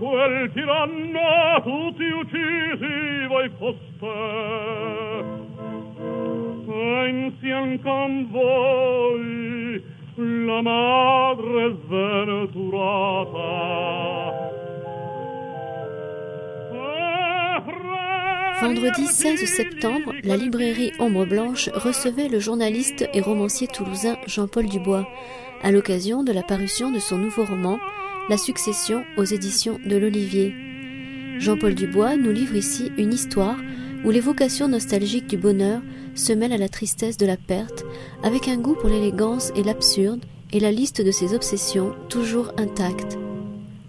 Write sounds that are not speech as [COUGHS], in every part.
la Vendredi 16 septembre, la librairie Ombre Blanche recevait le journaliste et romancier toulousain Jean-Paul Dubois. À l'occasion de la parution de son nouveau roman La succession aux éditions de l'Olivier. Jean-Paul Dubois nous livre ici une histoire où l'évocation nostalgique du bonheur se mêle à la tristesse de la perte, avec un goût pour l'élégance et l'absurde et la liste de ses obsessions toujours intacte.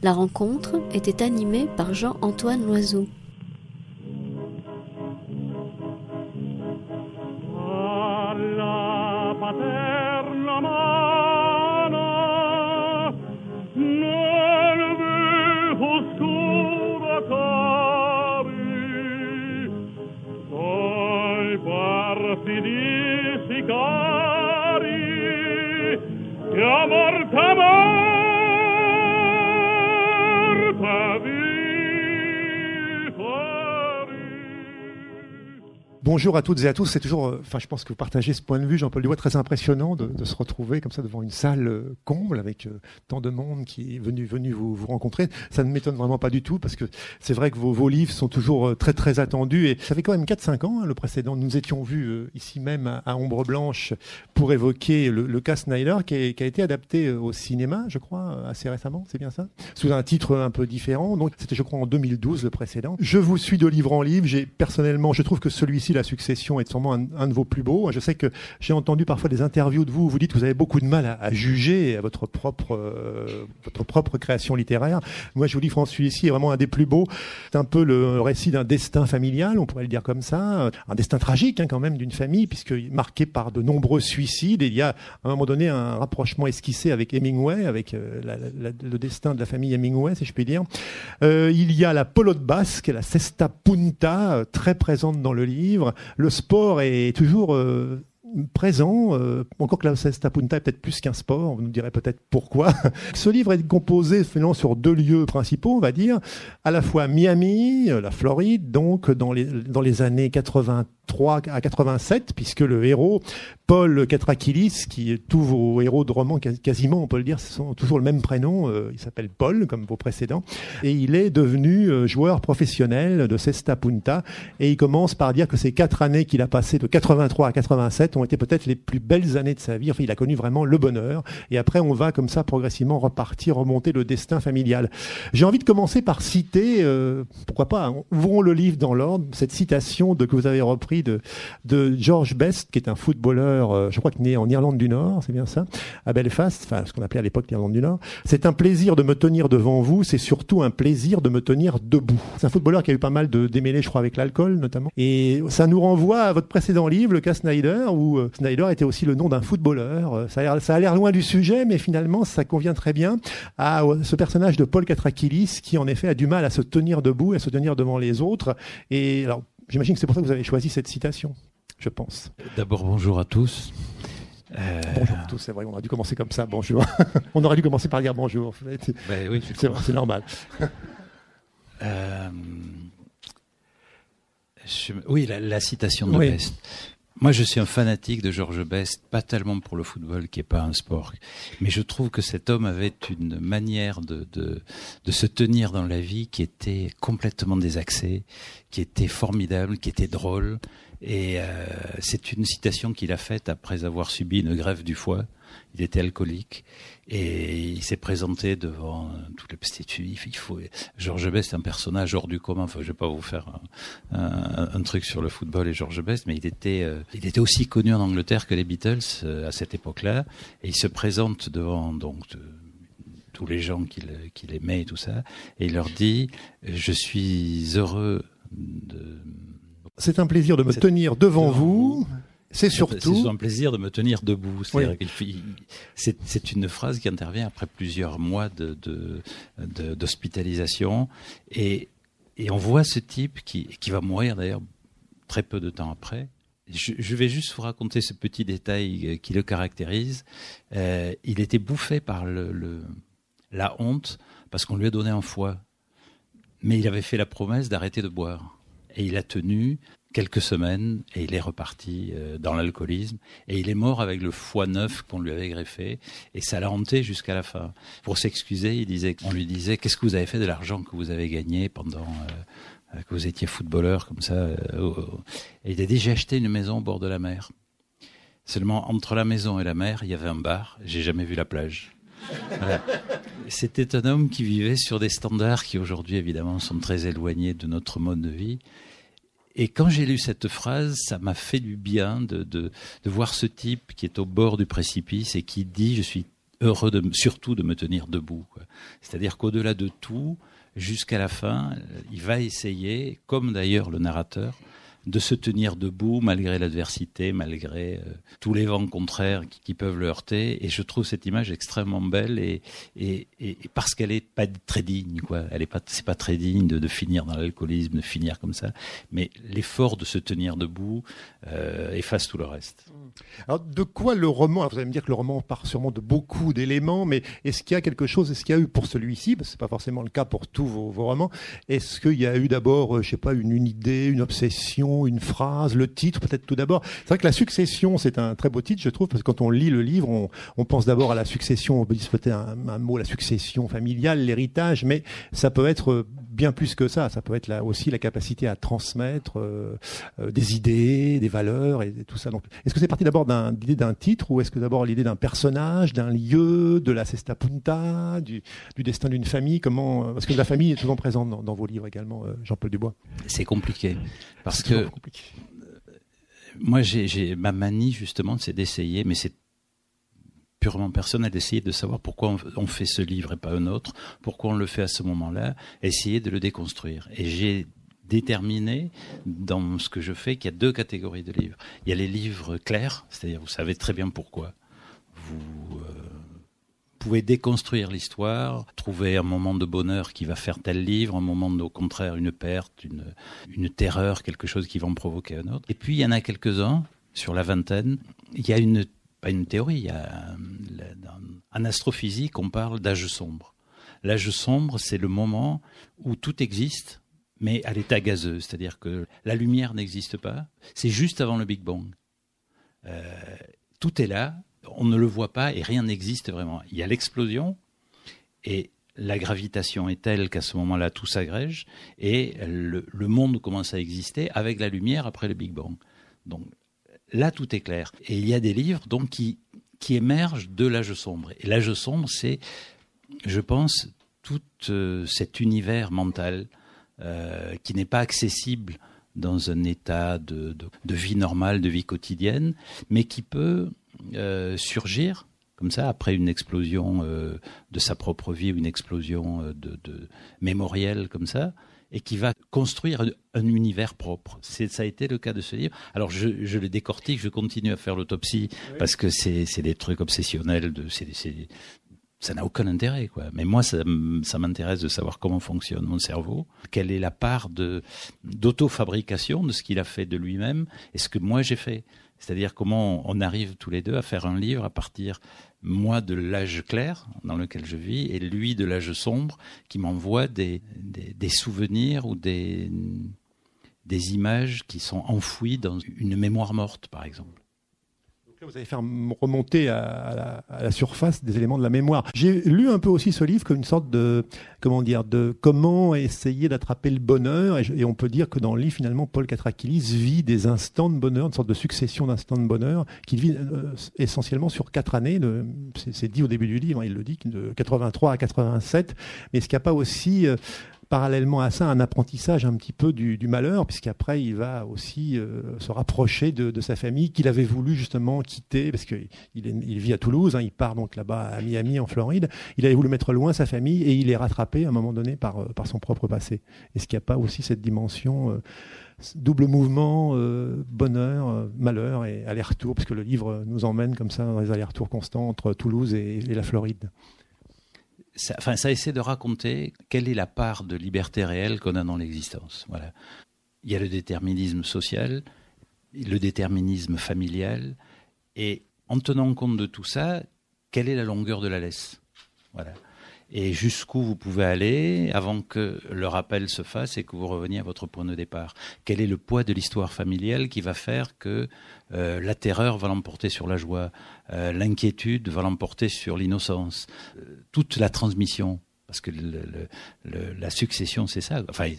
La rencontre était animée par Jean-Antoine Loiseau. Bonjour à toutes et à tous. C'est toujours, euh, enfin, je pense que vous partagez ce point de vue, Jean-Paul Dubois, très impressionnant de, se retrouver comme ça devant une salle euh, comble avec euh, tant de monde qui est venu, venu vous, rencontrer. Ça ne m'étonne vraiment pas du tout parce que c'est vrai que vos, livres sont toujours très, très attendus et ça fait quand même 4-5 ans, hein, le précédent. Nous étions vus ici même à, Ombre Blanche pour évoquer le, cas Snyder qui, qui, a été adapté au cinéma, je crois, assez récemment. C'est bien ça? Sous un titre un peu différent. Donc, c'était, je crois, en 2012, le précédent. Je vous suis de livre en livre. J'ai personnellement, je trouve que celui-ci, la succession est sûrement un, de vos plus beaux. Je sais que j'ai entendu parfois des interviews de vous où vous dites que vous avez beaucoup de mal à, juger à votre propre, euh, votre propre création littéraire. Moi, je vous dis, France celui-ci est vraiment un des plus beaux. C'est un peu le récit d'un destin familial, on pourrait le dire comme ça. Un destin tragique, hein, quand même, d'une famille, puisque marqué par de nombreux suicides. Il y a, à un moment donné, un rapprochement esquissé avec Hemingway, avec euh, le destin de la famille Hemingway, si je puis dire. Euh, il y a la pelote basque, la cesta punta, très présente dans le livre le sport est toujours euh, présent, euh, encore que la Cesta Punta est peut-être plus qu'un sport, on nous dirait peut-être pourquoi. [LAUGHS] Ce livre est composé finalement sur deux lieux principaux, on va dire, à la fois Miami, euh, la Floride, donc dans les, dans les années 80 3 à 87, puisque le héros, Paul Katrakilis, qui est tous vos héros de romans, quasiment, on peut le dire, sont toujours le même prénom, euh, il s'appelle Paul, comme vos précédents, et il est devenu euh, joueur professionnel de Cesta Punta, et il commence par dire que ces quatre années qu'il a passées de 83 à 87 ont été peut-être les plus belles années de sa vie, enfin, il a connu vraiment le bonheur, et après, on va comme ça progressivement repartir, remonter le destin familial. J'ai envie de commencer par citer, euh, pourquoi pas, ouvrons le livre dans l'ordre, cette citation de, que vous avez repris de, de George Best, qui est un footballeur, euh, je crois qu'il est né en Irlande du Nord, c'est bien ça, à Belfast, enfin ce qu'on appelait à l'époque l'Irlande du Nord. C'est un plaisir de me tenir devant vous, c'est surtout un plaisir de me tenir debout. C'est un footballeur qui a eu pas mal de démêlés, je crois, avec l'alcool notamment. Et ça nous renvoie à votre précédent livre, le cas Snyder, où euh, Snyder était aussi le nom d'un footballeur. Euh, ça a l'air, loin du sujet, mais finalement ça convient très bien à ce personnage de Paul Katrakilis qui en effet a du mal à se tenir debout, à se tenir devant les autres. Et alors J'imagine que c'est pour ça que vous avez choisi cette citation, je pense. D'abord, bonjour à tous. Euh, bonjour à tous, c'est vrai, on aurait dû commencer comme ça, bonjour. [LAUGHS] on aurait dû commencer par dire bonjour, en fait. Ben oui, c'est normal. [LAUGHS] Euh, oui, la, citation de Best. Moi, je suis un fanatique de Georges Best, pas tellement pour le football, qui est pas un sport, mais je trouve que cet homme avait une manière de, de, de se tenir dans la vie qui était complètement désaxée, qui était formidable, qui était drôle. Et euh, c'est une citation qu'il a faite après avoir subi une grève du foie. Il était alcoolique et il s'est présenté devant tous les prostituées. Il faut, Georges Best est un personnage hors du commun. Enfin, je vais pas vous faire un, un, truc sur le football et Georges Best, mais il était, euh, il était aussi connu en Angleterre que les Beatles euh, à cette époque-là. Et il se présente devant donc tous les gens qu'il aimait et tout ça, et il leur dit je suis heureux de. C'est un plaisir de me tenir devant, vous. C'est surtout. C'est un plaisir de me tenir debout. C'est une phrase qui intervient après plusieurs mois d'hospitalisation. De, de, et, et on voit ce type qui, qui va mourir d'ailleurs très peu de temps après. Je, je, vais juste vous raconter ce petit détail euh, qui le caractérise. Euh, il était bouffé par le, le, la honte parce qu'on lui a donné un foie mais il avait fait la promesse d'arrêter de boire. Et il a tenu quelques semaines et il est reparti euh, dans l'alcoolisme et il est mort avec le foie neuf qu'on lui avait greffé et ça l'a hanté jusqu'à la fin. Pour s'excuser, il disait, on lui disait qu'est-ce que vous avez fait de l'argent que vous avez gagné pendant euh, euh, que vous étiez footballeur comme ça Et il a dit j'ai acheté une maison au bord de la mer. Seulement entre la maison et la mer, il y avait un bar. J'ai jamais vu la plage. C'était un homme qui vivait sur des standards qui aujourd'hui évidemment sont très éloignés de notre mode de vie et quand j'ai lu cette phrase, ça m'a fait du bien de, de, de, voir ce type qui est au bord du précipice et qui dit je suis heureux de, surtout de me tenir debout. C'est-à-dire qu'au-delà de tout, jusqu'à la fin, il va essayer, comme d'ailleurs le narrateur, de se tenir debout malgré l'adversité, malgré euh, tous les vents contraires qui, peuvent le heurter. Et je trouve cette image extrêmement belle et, et, et parce qu'elle est pas très digne, quoi. Elle est pas, c'est pas très digne de, finir dans l'alcoolisme, de finir comme ça. Mais l'effort de se tenir debout euh, efface tout le reste. Alors, de quoi le roman Vous allez me dire que le roman part sûrement de beaucoup d'éléments, mais est-ce qu'il y a quelque chose Est-ce qu'il y a eu pour celui-ci Parce que pas forcément le cas pour tous vos, romans. Est-ce qu'il y a eu d'abord, euh, je sais pas, une idée, une obsession une phrase, le titre peut-être tout d'abord. C'est vrai que la succession, c'est un très beau titre, je trouve, parce que quand on lit le livre, on, pense d'abord à la succession, on peut dire un, mot, la succession familiale, l'héritage, mais ça peut être bien plus que ça. Ça peut être là aussi la capacité à transmettre euh, euh, des idées, des valeurs et, tout ça. Donc, est-ce que c'est parti d'abord d'un, l'idée d'un titre ou est-ce que d'abord l'idée d'un personnage, d'un lieu, de la cesta punta, du, destin d'une famille? Comment Parce que la famille est souvent présente dans, vos livres également, euh, Jean-Paul Dubois. C'est compliqué parce que moi, j'ai ma manie justement, c'est d'essayer, mais c'est purement personnel, d'essayer de savoir pourquoi on, fait ce livre et pas un autre, pourquoi on le fait à ce moment-là, essayer de le déconstruire. Et j'ai déterminé dans ce que je fais qu'il y a deux catégories de livres. Il y a les livres clairs, c'est-à-dire vous savez très bien pourquoi. Vous euh, pouvez déconstruire l'histoire, trouver un moment de bonheur qui va faire tel livre, un moment au contraire une perte, une, une terreur, quelque chose qui va en provoquer un autre. Et puis il y en a quelques-uns, sur la vingtaine, il y a une pas une théorie, en astrophysique, on parle d'âge sombre. L'âge sombre, c'est le moment où tout existe, mais à l'état gazeux, c'est-à-dire que la lumière n'existe pas, c'est juste avant le Big Bang. Euh, tout est là, on ne le voit pas et rien n'existe vraiment. Il y a l'explosion et la gravitation est telle qu'à ce moment-là tout s'agrège et le, le, monde commence à exister avec la lumière après le Big Bang. Donc là, tout est clair. Et il y a des livres donc qui, émergent de l'âge sombre. Et l'âge sombre, c'est, je pense, tout euh, cet univers mental euh, qui n'est pas accessible dans un état de, vie normale, de vie quotidienne, mais qui peut euh, surgir comme ça après une explosion de sa propre vie une explosion de, de mémorielle comme ça et qui va construire un, univers propre. Ça a été le cas de ce livre. Alors je, je le décortique, je continue à faire l'autopsie parce que c'est des trucs obsessionnels, de, ça n'a aucun intérêt, quoi. Mais moi, ça, ça m'intéresse de savoir comment fonctionne mon cerveau, quelle est la part de d'auto-fabrication de ce qu'il a fait de lui-même et ce que moi j'ai fait. C'est-à-dire comment on arrive tous les deux à faire un livre à partir moi de l'âge clair dans lequel je vis et lui de l'âge sombre qui m'envoie des, souvenirs ou des, des images qui sont enfouies dans une mémoire morte, par exemple vous allez faire remonter à, la, surface des éléments de la mémoire. J'ai lu un peu aussi ce livre comme une sorte de, comment dire, de comment essayer d'attraper le bonheur. Et, on peut dire que dans le livre, finalement, Paul Katrakilis vit des instants de bonheur, une sorte de succession d'instants de bonheur, qu'il vit euh, essentiellement sur quatre années. C'est dit au début du livre, hein, il le dit, de 83 à 87. Mais est-ce qu'il n'y a pas aussi euh, parallèlement à ça un apprentissage un petit peu du, malheur, puisqu'après il va aussi euh, se rapprocher de, sa famille qu'il avait voulu justement quitter, parce qu'il il vit à Toulouse, hein, il part donc là-bas à Miami en Floride, il avait voulu mettre loin sa famille et il est rattrapé à un moment donné par, euh, son propre passé. Est-ce qu'il n'y a pas aussi cette dimension euh, double mouvement, bonheur, malheur et aller-retour, parce que le livre nous emmène comme ça dans les allers-retours constants entre Toulouse et la Floride ça, enfin, ça essaie de raconter quelle est la part de liberté réelle qu'on a dans l'existence. Voilà. Il y a le déterminisme social, le déterminisme familial, et en tenant compte de tout ça, quelle est la longueur de la laisse? Voilà. Et jusqu'où vous pouvez aller avant que le rappel se fasse et que vous reveniez à votre point de départ? Quel est le poids de l'histoire familiale qui va faire que euh, la terreur va l'emporter sur la joie, euh, l'inquiétude va l'emporter sur l'innocence, euh, toute la transmission parce que la succession, c'est ça. Enfin,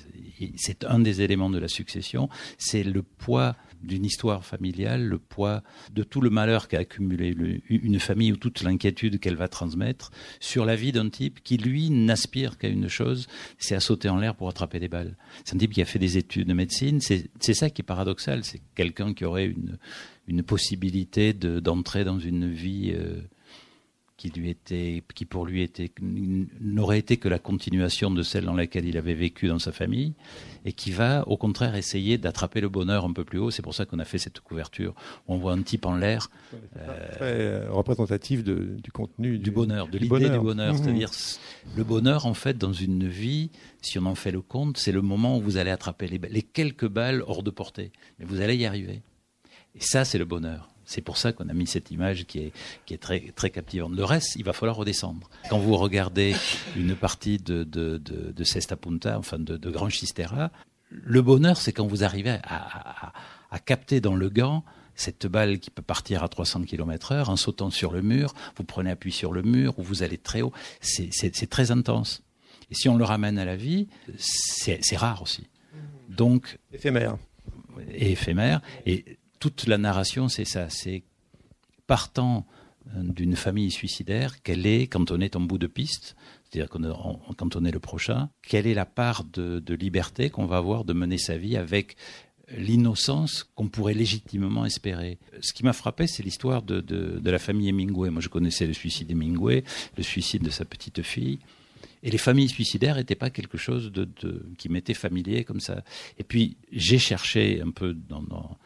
c'est un des éléments de la succession. C'est le poids d'une histoire familiale, le poids de tout le malheur qu'a accumulé une famille ou toute l'inquiétude qu'elle va transmettre sur la vie d'un type qui, lui, n'aspire qu'à une chose, c'est à sauter en l'air pour attraper des balles. C'est un type qui a fait des études de médecine. C'est ça qui est paradoxal. C'est quelqu'un qui aurait une, possibilité d'entrer dans une vie... Euh, qui lui était, qui pour lui était, n'aurait été que la continuation de celle dans laquelle il avait vécu dans sa famille, et qui va au contraire essayer d'attraper le bonheur un peu plus haut. C'est pour ça qu'on a fait cette couverture. Où on voit un type en l'air. Euh, très euh, représentatif de, du contenu du, bonheur, de l'idée du bonheur. Mmh. C'est-à-dire le bonheur, en fait, dans une vie, si on en fait le compte, c'est le moment où vous allez attraper les, les quelques balles hors de portée, mais vous allez y arriver. Et ça, c'est le bonheur. C'est pour ça qu'on a mis cette image qui est, qui est très, très captivante. Le reste, il va falloir redescendre. Quand vous regardez une partie de, de, de, de Sesta Punta, enfin de, de Grand Chistera, le bonheur, c'est quand vous arrivez à, à, à, capter dans le gant cette balle qui peut partir à 300 km heure en sautant sur le mur, vous prenez appui sur le mur ou vous allez très haut. C'est très intense. Et si on le ramène à la vie, c'est rare aussi. Donc éphémère. Et éphémère. Et toute la narration, c'est ça. C'est partant euh, d'une famille suicidaire, quelle est, quand on est en bout de piste, c'est-à-dire quand on est le prochain, quelle est la part de, liberté qu'on va avoir de mener sa vie avec l'innocence qu'on pourrait légitimement espérer. Ce qui m'a frappé, c'est l'histoire de, la famille Hemingway. Moi, je connaissais le suicide d'Hemingway, le suicide de sa petite fille. Et les familles suicidaires n'étaient pas quelque chose de, qui m'était familier comme ça. Et puis, j'ai cherché un peu dans,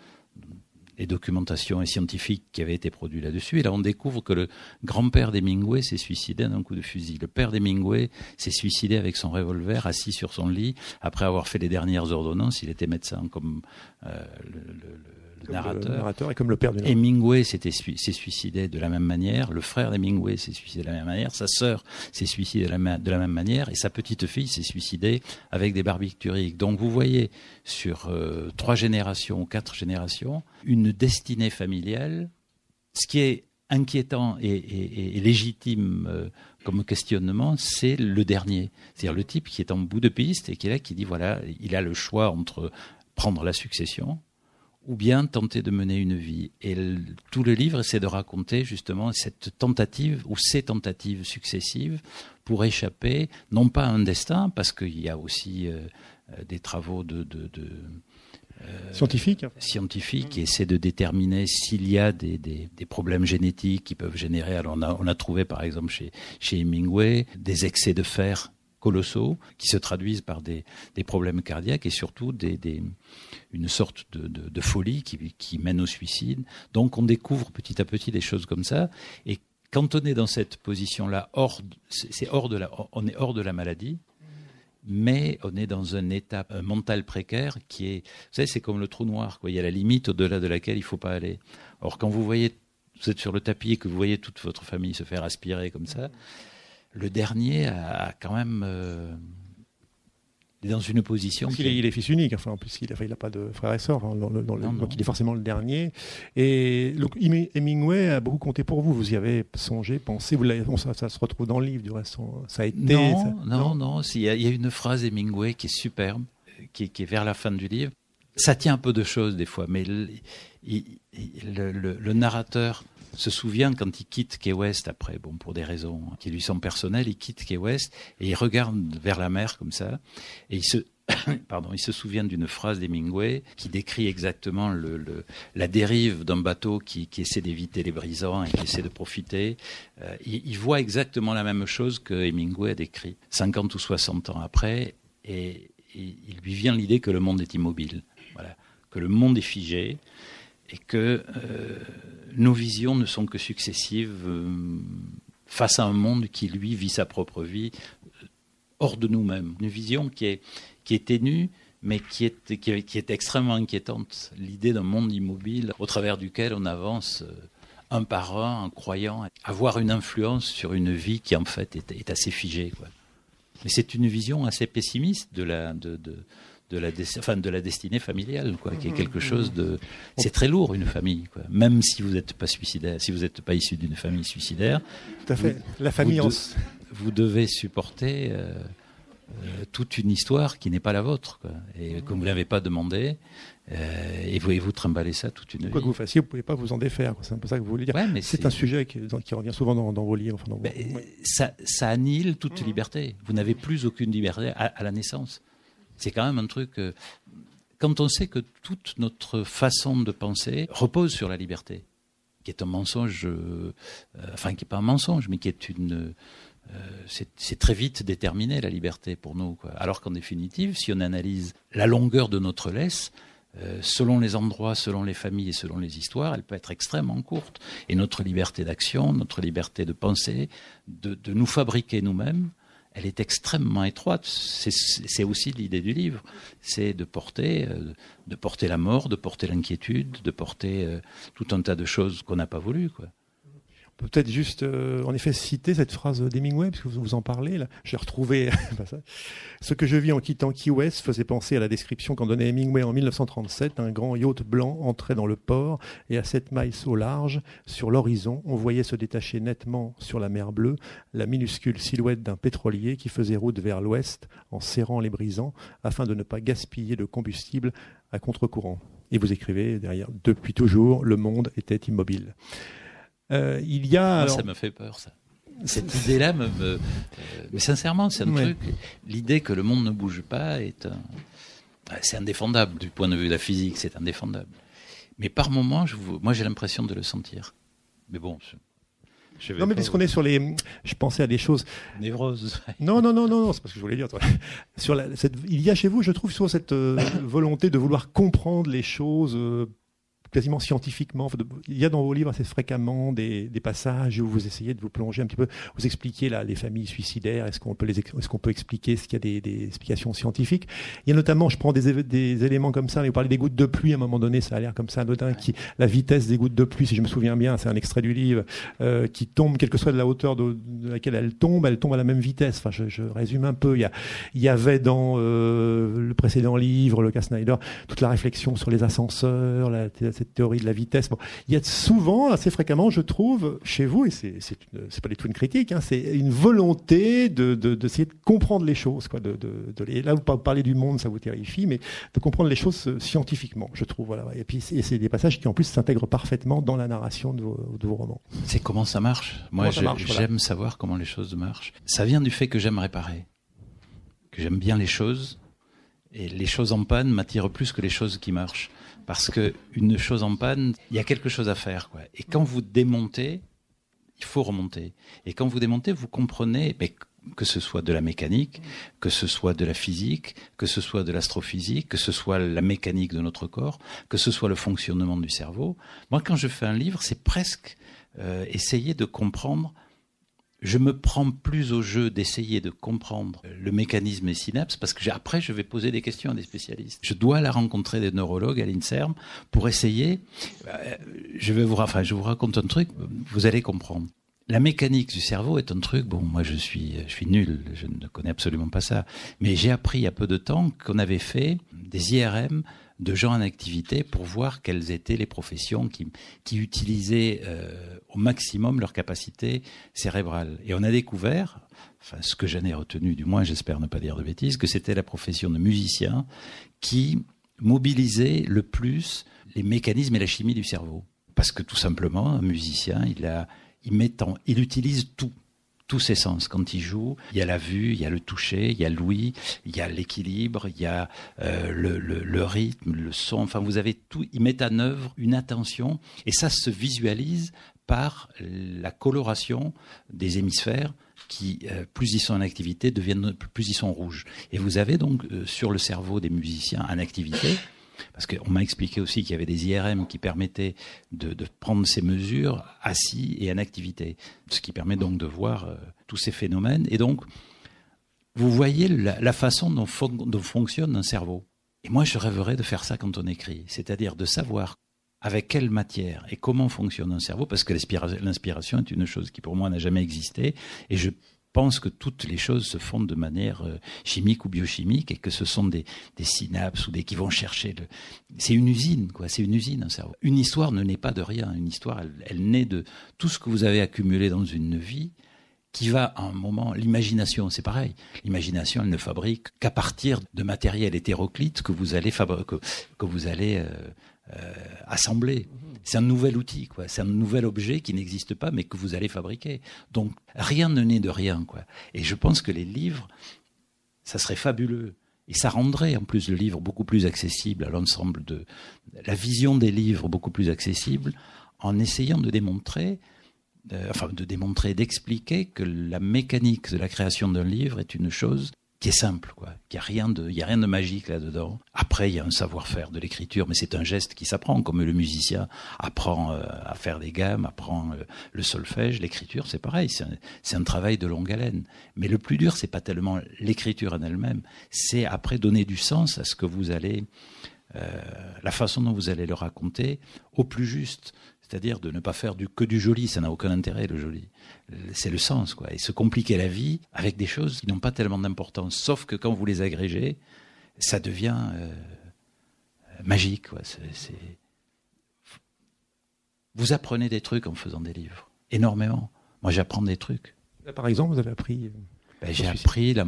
les documentations scientifiques qui avaient été produites là-dessus. Et là, on découvre que le grand-père d'Hemingway s'est suicidé d'un coup de fusil. Le père d'Hemingway s'est suicidé avec son revolver assis sur son lit après avoir fait les dernières ordonnances. Il était médecin comme euh, le, le le narrateur. et comme le père du Hemingway s'est suicidé de la même manière, le frère d'Hemingway s'est suicidé de la même manière, sa sœur s'est suicidée de la, même manière, et sa petite fille s'est suicidée avec des barbituriques. Donc vous voyez sur euh, trois générations ou quatre générations une destinée familiale, ce qui est inquiétant et, légitime euh, comme questionnement, c'est le dernier. C'est-à-dire le type qui est en bout de piste et qui est là, qui dit voilà, il a le choix entre prendre la succession, ou bien tenter de mener une vie. Et tout le livre essaie de raconter justement cette tentative ou ces tentatives successives pour échapper, non pas à un destin, parce qu'il y a aussi euh, euh, des travaux de, de, de euh, scientifiques scientifiques qui essaient de déterminer s'il y a des, des, des, problèmes génétiques qui peuvent générer. Alors on a, on a trouvé par exemple chez, chez Hemingway des excès de fer colossaux qui se traduisent par des, problèmes cardiaques et surtout une sorte de, folie qui, mène au suicide. Donc on découvre petit à petit des choses comme ça. Et quand on est dans cette position-là, on est hors de la maladie, mais on est dans un état mental précaire qui est, vous savez, c'est comme le trou noir, quoi. Il y a la limite au-delà de laquelle il ne faut pas aller. Or, quand vous voyez, vous êtes sur le tapis et que vous voyez toute votre famille se faire aspirer comme ça, le dernier a, quand même euh, dans une position. Parce il, est, fils unique, enfin en plus il n'a pas de frères et sœurs, hein, donc il est forcément le dernier. Et donc, Hemingway a beaucoup compté pour vous. Vous y avez songé, pensé. Vous ça, ça, se retrouve dans le livre du reste. Ça a été. Non, non, non. Il y, a une phrase Hemingway qui est superbe, qui, est vers la fin du livre. Ça tient un peu de choses des fois, mais le, le narrateur se souvient quand il quitte Key West après, bon, pour des raisons qui lui sont personnelles, il quitte Key West et il regarde vers la mer comme ça. Et il se [COUGHS] Pardon, il se souvient d'une phrase d'Hemingway qui décrit exactement le, la dérive d'un bateau qui, essaie d'éviter les brisants et qui essaie de profiter. Euh, il, voit exactement la même chose que Hemingway a décrit 50 ou 60 ans après et, et il lui vient l'idée que le monde est immobile, voilà, que le monde est figé et que euh, nos visions ne sont que successives euh, face à un monde qui, lui, vit sa propre vie euh, hors de nous-mêmes. Une vision qui est, qui est ténue, mais qui est, qui est, extrêmement inquiétante. L'idée d'un monde immobile au travers duquel on avance un par un, en croyant avoir une influence sur une vie qui en fait est, assez figée. Mais c'est une vision assez pessimiste de la, de, de la, enfin, de la destinée familiale, quoi, qui est quelque chose de. C'est très lourd une famille, quoi. Même si vous n'êtes pas suicidaire, si vous n'êtes pas issu d'une famille suicidaire. Tout à fait. la famille. Vous, vous devez supporter. Euh, euh, toute une histoire qui n'est pas la vôtre, quoi. et comme vous l'avez pas demandé, euh, et vous vous trimballer ça toute une Quoi que vous fassiez, vous pouvez pas vous en défaire. C'est un peu ça que vous voulez dire. c'est un sujet qui, revient souvent dans, vos livres. ça, ça, annihile toute liberté. Vous n'avez plus aucune liberté à, la naissance. C'est quand même un truc. Euh, quand on sait que toute notre façon de penser repose sur la liberté, qui est un mensonge, enfin qui n'est pas un mensonge, mais qui est une euh, c'est très vite déterminé la liberté pour nous. Alors qu'en définitive, si on analyse la longueur de notre laisse, euh, selon les endroits, selon les familles et selon les histoires, elle peut être extrêmement courte. Et notre liberté d'action, notre liberté de penser, de, nous fabriquer nous-mêmes, elle est extrêmement étroite. C'est aussi l'idée du livre, c'est de porter, euh, de porter la mort, de porter l'inquiétude, de porter tout un tas de choses qu'on n'a pas voulu. Quoi peut-être juste, euh, en effet, citer cette phrase d'Hemingway, puisque vous, en parlez. Là. J'ai retrouvé [LAUGHS] ce que je vis en quittant Key West faisait penser à la description qu'en donnait Hemingway en 1937. Un grand yacht blanc entrait dans le port et à 7 miles au large, sur l'horizon, on voyait se détacher nettement sur la mer bleue la minuscule silhouette d'un pétrolier qui faisait route vers l'ouest en serrant les brisants afin de ne pas gaspiller de combustible à contre-courant. Et vous écrivez derrière, depuis toujours, le monde était immobile. Euh, il y a. ça me fait peur, ça. Cette idée-là me, euh, mais sincèrement, c'est un truc. L'idée que le monde ne bouge pas est un... c'est indéfendable du point de vue de la physique, c'est indéfendable. Mais par moments, je moi, j'ai l'impression de le sentir. Mais bon. Je, non, mais puisqu'on est sur les. Je pensais à des choses. Névrose. Non, non, non, non, c'est pas ce que je voulais dire. Sur la, cette, il y a chez vous, je trouve, sur cette euh, volonté de vouloir comprendre les choses quasiment scientifiquement. Il y a dans vos livres assez fréquemment des, passages où vous essayez de vous plonger un petit peu, vous expliquez là, les familles suicidaires, est-ce qu'on peut, les, est-ce qu'on peut expliquer, ce qu'il y a des, explications scientifiques? Il y a notamment, je prends des, des éléments comme ça, mais vous parlez des gouttes de pluie à un moment donné, ça a l'air comme ça anodin, qui, la vitesse des gouttes de pluie, si je me souviens bien, c'est un extrait du livre, euh, qui tombe, quelle que soit de la hauteur de, laquelle elle tombe, elle tombe à la même vitesse. Enfin, je, résume un peu. Il y, a, il y avait dans euh, le précédent livre, le cas Snyder, toute la réflexion sur les ascenseurs, la, théorie de la vitesse. Bon, il y a souvent, assez fréquemment, je trouve, chez vous, et c'est pas du tout une critique, hein, c'est une volonté de d'essayer de, comprendre les choses. Quoi, de, de, là, vous parlez du monde, ça vous terrifie, mais de comprendre les choses euh, scientifiquement, je trouve. Voilà. Et puis, c'est des passages qui en plus s'intègrent parfaitement dans la narration de vos, romans. C'est comment ça marche? Moi, j'aime savoir comment les choses marchent. Ça vient du fait que j'aime réparer, que j'aime bien les choses. Et les choses en panne m'attirent plus que les choses qui marchent parce que une chose en panne, il y a quelque chose à faire. Quoi. Et quand vous démontez, il faut remonter. Et quand vous démontez, vous comprenez que ce soit de la mécanique, que ce soit de la physique, que ce soit de l'astrophysique, que ce soit la mécanique de notre corps, que ce soit le fonctionnement du cerveau. Moi, quand je fais un livre, c'est presque euh, essayer de comprendre je me prends plus au jeu d'essayer de comprendre le mécanisme des synapses parce que après je vais poser des questions à des spécialistes. Je dois la rencontrer des neurologues à l'INSERM pour essayer. Euh, je vais vous, enfin, je vous raconte un truc, vous allez comprendre. La mécanique du cerveau est un truc. Bon, moi je suis, je suis nul, je ne connais absolument pas ça. Mais j'ai appris il y a peu de temps qu'on avait fait des IRM de gens en activité pour voir quelles étaient les professions qui, qui utilisaient euh, au maximum leur capacité cérébrale. Et on a découvert, enfin ce que j'en ai retenu, du moins j'espère ne pas dire de bêtises, que c'était la profession de musicien qui mobilisait le plus les mécanismes et la chimie du cerveau. Parce que tout simplement, un musicien, il, a, il, met en, il utilise tout tous ses sens quand il joue. Il y a la vue, il y a le toucher, il y a l'ouïe, il y a l'équilibre, il y a euh, le, le, rythme, le son. Enfin, vous avez tout. Il met en œuvre une attention et ça se visualise par la coloration des hémisphères qui, euh, plus ils sont en activité, deviennent plus ils sont rouges. Et vous avez donc euh, sur le cerveau des musiciens en activité parce qu'on m'a expliqué aussi qu'il y avait des IRM qui permettaient de, prendre ces mesures assis et en activité, ce qui permet donc de voir euh, tous ces phénomènes. Et donc, vous voyez la, façon dont, dont fonctionne un cerveau. Et moi, je rêverais de faire ça quand on écrit, c'est-à-dire de savoir avec quelle matière et comment fonctionne un cerveau, parce que l'inspiration est une chose qui pour moi n'a jamais existé, et je pense que toutes les choses se font de manière euh, chimique ou biochimique et que ce sont des, synapses ou des qui vont chercher le. C'est une usine, quoi. C'est une usine, un cerveau. Une histoire ne naît pas de rien. Une histoire, elle, naît de tout ce que vous avez accumulé dans une vie qui va à un moment, l'imagination, c'est pareil. L'imagination, elle ne fabrique qu'à partir de matériel hétéroclite que vous allez, que, que vous allez euh, euh, assembler. C'est un nouvel outil, quoi. C'est un nouvel objet qui n'existe pas, mais que vous allez fabriquer. Donc rien ne naît de rien, quoi. Et je pense que les livres, ça serait fabuleux. Et ça rendrait en plus le livre beaucoup plus accessible à l'ensemble de la vision des livres beaucoup plus accessible en essayant de démontrer enfin de démontrer, d'expliquer que la mécanique de la création d'un livre est une chose qui est simple, quoi. Qu'il n'y a rien de, il y a rien de magique là-dedans. Après, il y a un savoir-faire de l'écriture, mais c'est un geste qui s'apprend, comme le musicien apprend euh, à faire des gammes, apprend euh, le solfège, l'écriture, c'est pareil. C'est un, un, travail de longue haleine. Mais le plus dur, c'est pas tellement l'écriture en elle-même, c'est après donner du sens à ce que vous allez, euh, la façon dont vous allez le raconter, au plus juste. C'est-à-dire de ne pas faire du, que du joli, ça n'a aucun intérêt le joli. C'est le sens, quoi. Et se compliquer la vie avec des choses qui n'ont pas tellement d'importance, sauf que quand vous les agrégez, ça devient euh, magique, quoi. Vous apprenez des trucs en faisant des livres, énormément. Moi, j'apprends des trucs. par exemple, vous avez appris euh, ben, j'ai appris la,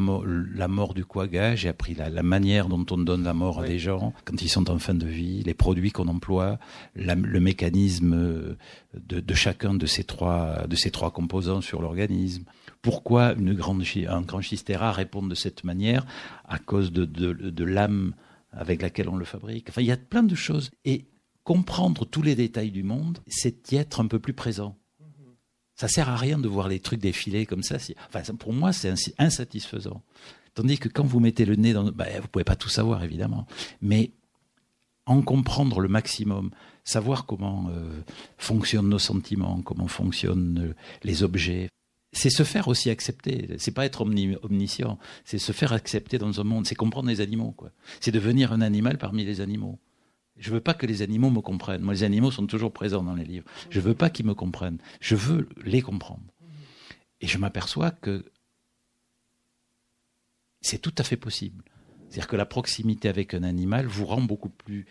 la, mort du quagga, j'ai appris la, manière dont on donne la mort à des gens quand ils sont en fin de vie, les produits qu'on emploie, le mécanisme de, chacun de ces trois, de ces trois composants sur l'organisme. Pourquoi une grande, un grand schistera répond de cette manière? À cause de, de l'âme avec laquelle on le fabrique. Enfin, il y a plein de choses. Et comprendre tous les détails du monde, c'est y être un peu plus présent. Ça sert à rien de voir les trucs défiler comme ça. Enfin, pour moi, c'est insatisfaisant. Tandis que quand vous mettez le nez dans, ben, vous pouvez pas tout savoir évidemment, mais en comprendre le maximum, savoir comment euh, fonctionnent nos sentiments, comment fonctionnent euh, les objets, c'est se faire aussi accepter. C'est pas être omniscient, c'est se faire accepter dans un monde. C'est comprendre les animaux. C'est devenir un animal parmi les animaux. Je veux pas que les animaux me comprennent. Moi, les animaux sont toujours présents dans les livres. Je veux pas qu'ils me comprennent. Je veux les comprendre. Et je m'aperçois que c'est tout à fait possible. C'est-à-dire que la proximité avec un animal vous rend beaucoup plus,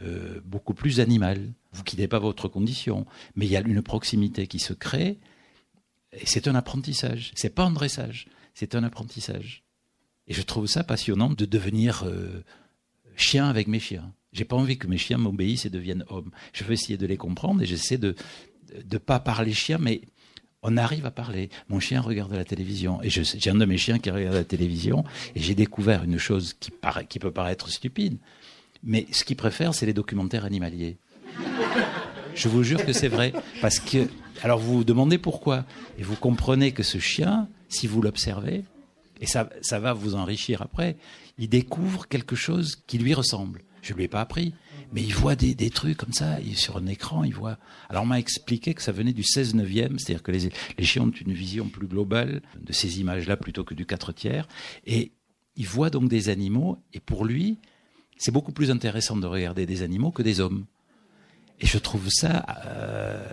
euh, beaucoup plus animal. Vous quittez pas votre condition, mais il y a une proximité qui se crée. Et c'est un apprentissage. C'est pas un dressage. C'est un apprentissage. Et je trouve ça passionnant de devenir euh, chien avec mes chiens. J'ai pas envie que mes chiens m'obéissent et deviennent hommes. Je veux essayer de les comprendre et j'essaie de ne pas parler chien, mais on arrive à parler. Mon chien regarde la télévision et j'ai un de mes chiens qui regarde la télévision et j'ai découvert une chose qui, qui peut paraître stupide, mais ce qu'il préfère, c'est les documentaires animaliers. Je vous jure que c'est vrai. Parce que, alors vous vous demandez pourquoi. Et vous comprenez que ce chien, si vous l'observez, et ça, ça va vous enrichir après, il découvre quelque chose qui lui ressemble. Je lui ai pas appris. Mais il voit des, des trucs comme ça, il, sur un écran, il voit. Alors on m'a expliqué que ça venait du 16 neuvième, c'est-à-dire que les, les chiens ont une vision plus globale de ces images-là plutôt que du 4 tiers. Et il voit donc des animaux, et pour lui, c'est beaucoup plus intéressant de regarder des animaux que des hommes. Et je trouve ça, euh,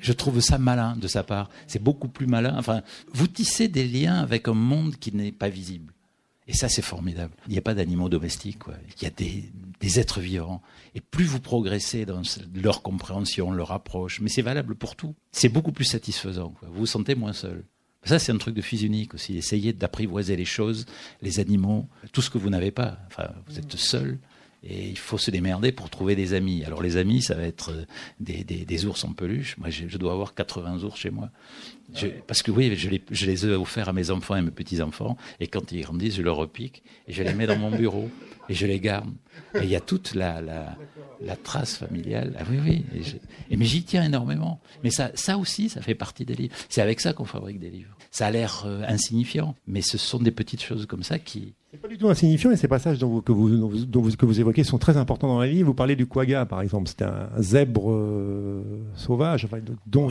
je trouve ça malin de sa part. C'est beaucoup plus malin. Enfin, vous tissez des liens avec un monde qui n'est pas visible. Et ça, c'est formidable. Il n'y a pas d'animaux domestiques, quoi. Il y a des, des, êtres vivants. Et plus vous progressez dans leur compréhension, leur approche, mais c'est valable pour tout, c'est beaucoup plus satisfaisant, quoi. Vous vous sentez moins seul. Ça, c'est un truc de fils unique aussi. Essayez d'apprivoiser les choses, les animaux, tout ce que vous n'avez pas. Enfin, vous êtes seul et il faut se démerder pour trouver des amis. Alors les amis, ça va être euh, des, des, des ours en peluche. Moi, je, je, dois avoir 80 ours chez moi. Je, parce que oui, je les, je les ai offerts à mes enfants et mes petits-enfants. Et quand ils grandissent, je leur repique et je les mets dans mon bureau et je les garde. Et il y a toute la, la, la trace familiale. Ah oui, oui. Et, et mais j'y tiens énormément. Mais ça, ça aussi, ça fait partie des livres. C'est avec ça qu'on fabrique des livres. Ça a l'air euh, insignifiant, mais ce sont des petites choses comme ça qui, c'est pas du tout insignifiant et ces passages dont vous, que, vous, dont vous, que vous évoquez sont très importants dans la vie. Vous parlez du quagga, par exemple. C'était un zèbre euh, sauvage, enfin, dont,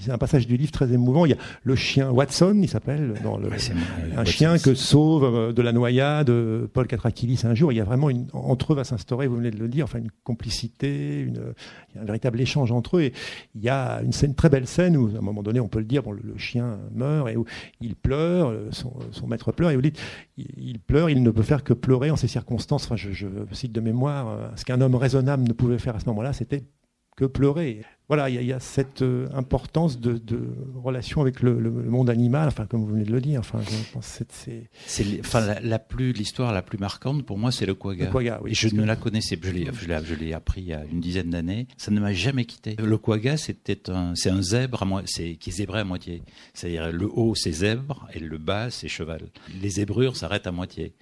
c'est un passage du livre très émouvant. Il y a le chien Watson, il s'appelle, dans le, un chien que sauve euh, de la noyade euh, Paul Catrakilis un jour. Il y a vraiment une, entre eux va s'instaurer, vous venez de le dire, enfin une complicité, une, il y a un véritable échange entre eux. Et il y a une scène, très belle scène où, à un moment donné, on peut le dire, bon, le, chien meurt et où il pleure, euh, son, son maître pleure, et vous dites, il, pleure, il ne peut faire que pleurer en ces circonstances. Enfin, je, je cite de mémoire, ce qu'un homme raisonnable ne pouvait faire à ce moment-là, c'était que pleurer. Voilà, il y, a cette euh, importance de, relation avec le, monde animal, enfin comme vous venez de le dire. Enfin, c'est, enfin la, plus l'histoire la plus marquante pour moi, c'est le quagga. oui, Et je ne la connaissais, je l'ai, je l'ai, appris il y a une dizaine d'années. Ça ne m'a jamais quitté. Le quagga, c'était un, c'est un zèbre à c'est qui est zébré à moitié. C'est-à-dire le haut c'est zèbre et le bas c'est cheval. Les zébrures s'arrêtent à moitié.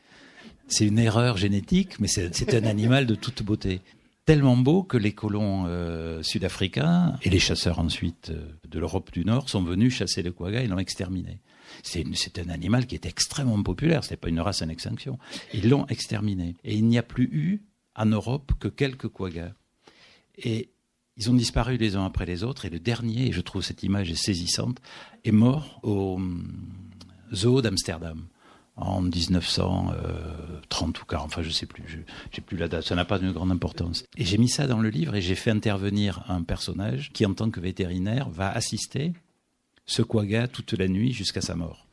C'est une erreur génétique, mais c'est un animal de toute beauté tellement beau que les colons euh, sud-africains et les chasseurs ensuite euh, de l'Europe du Nord sont venus chasser le quagga et l'ont exterminé. C'est un animal qui est extrêmement populaire, c'est pas une race en extinction. Ils l'ont exterminé. Et il n'y a plus eu en Europe que quelques quaggas. Et ils ont disparu les uns après les autres. Et le dernier, et je trouve cette image saisissante, est mort au hum, zoo d'Amsterdam en 1930 ou 40, enfin je sais plus, j'ai plus la date, ça n'a pas de grande importance. Et j'ai mis ça dans le livre et j'ai fait intervenir un personnage qui en tant que vétérinaire va assister ce quagga toute la nuit jusqu'à sa mort.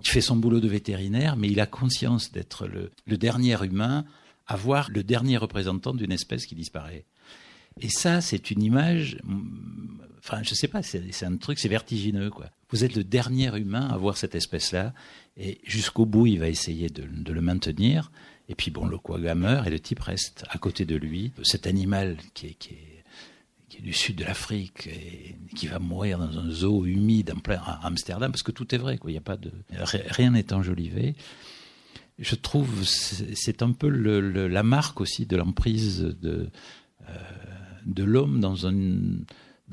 Il fait son boulot de vétérinaire, mais il a conscience d'être le, le dernier humain à voir le dernier représentant d'une espèce qui disparaît. Et ça, c'est une image, enfin, je sais pas, c'est un truc, c'est vertigineux, quoi. Vous êtes le dernier humain à voir cette espèce-là, et jusqu'au bout, il va essayer de, le maintenir. Et puis, bon, le quagga meurt et le type reste à côté de lui. Cet animal qui est, du sud de l'Afrique et qui va mourir dans un zoo humide en plein Amsterdam, parce que tout est vrai, quoi. Il y a pas de, rien n'est enjolivé. Je trouve c'est un peu la marque aussi de l'emprise de, euh, de l'homme dans un,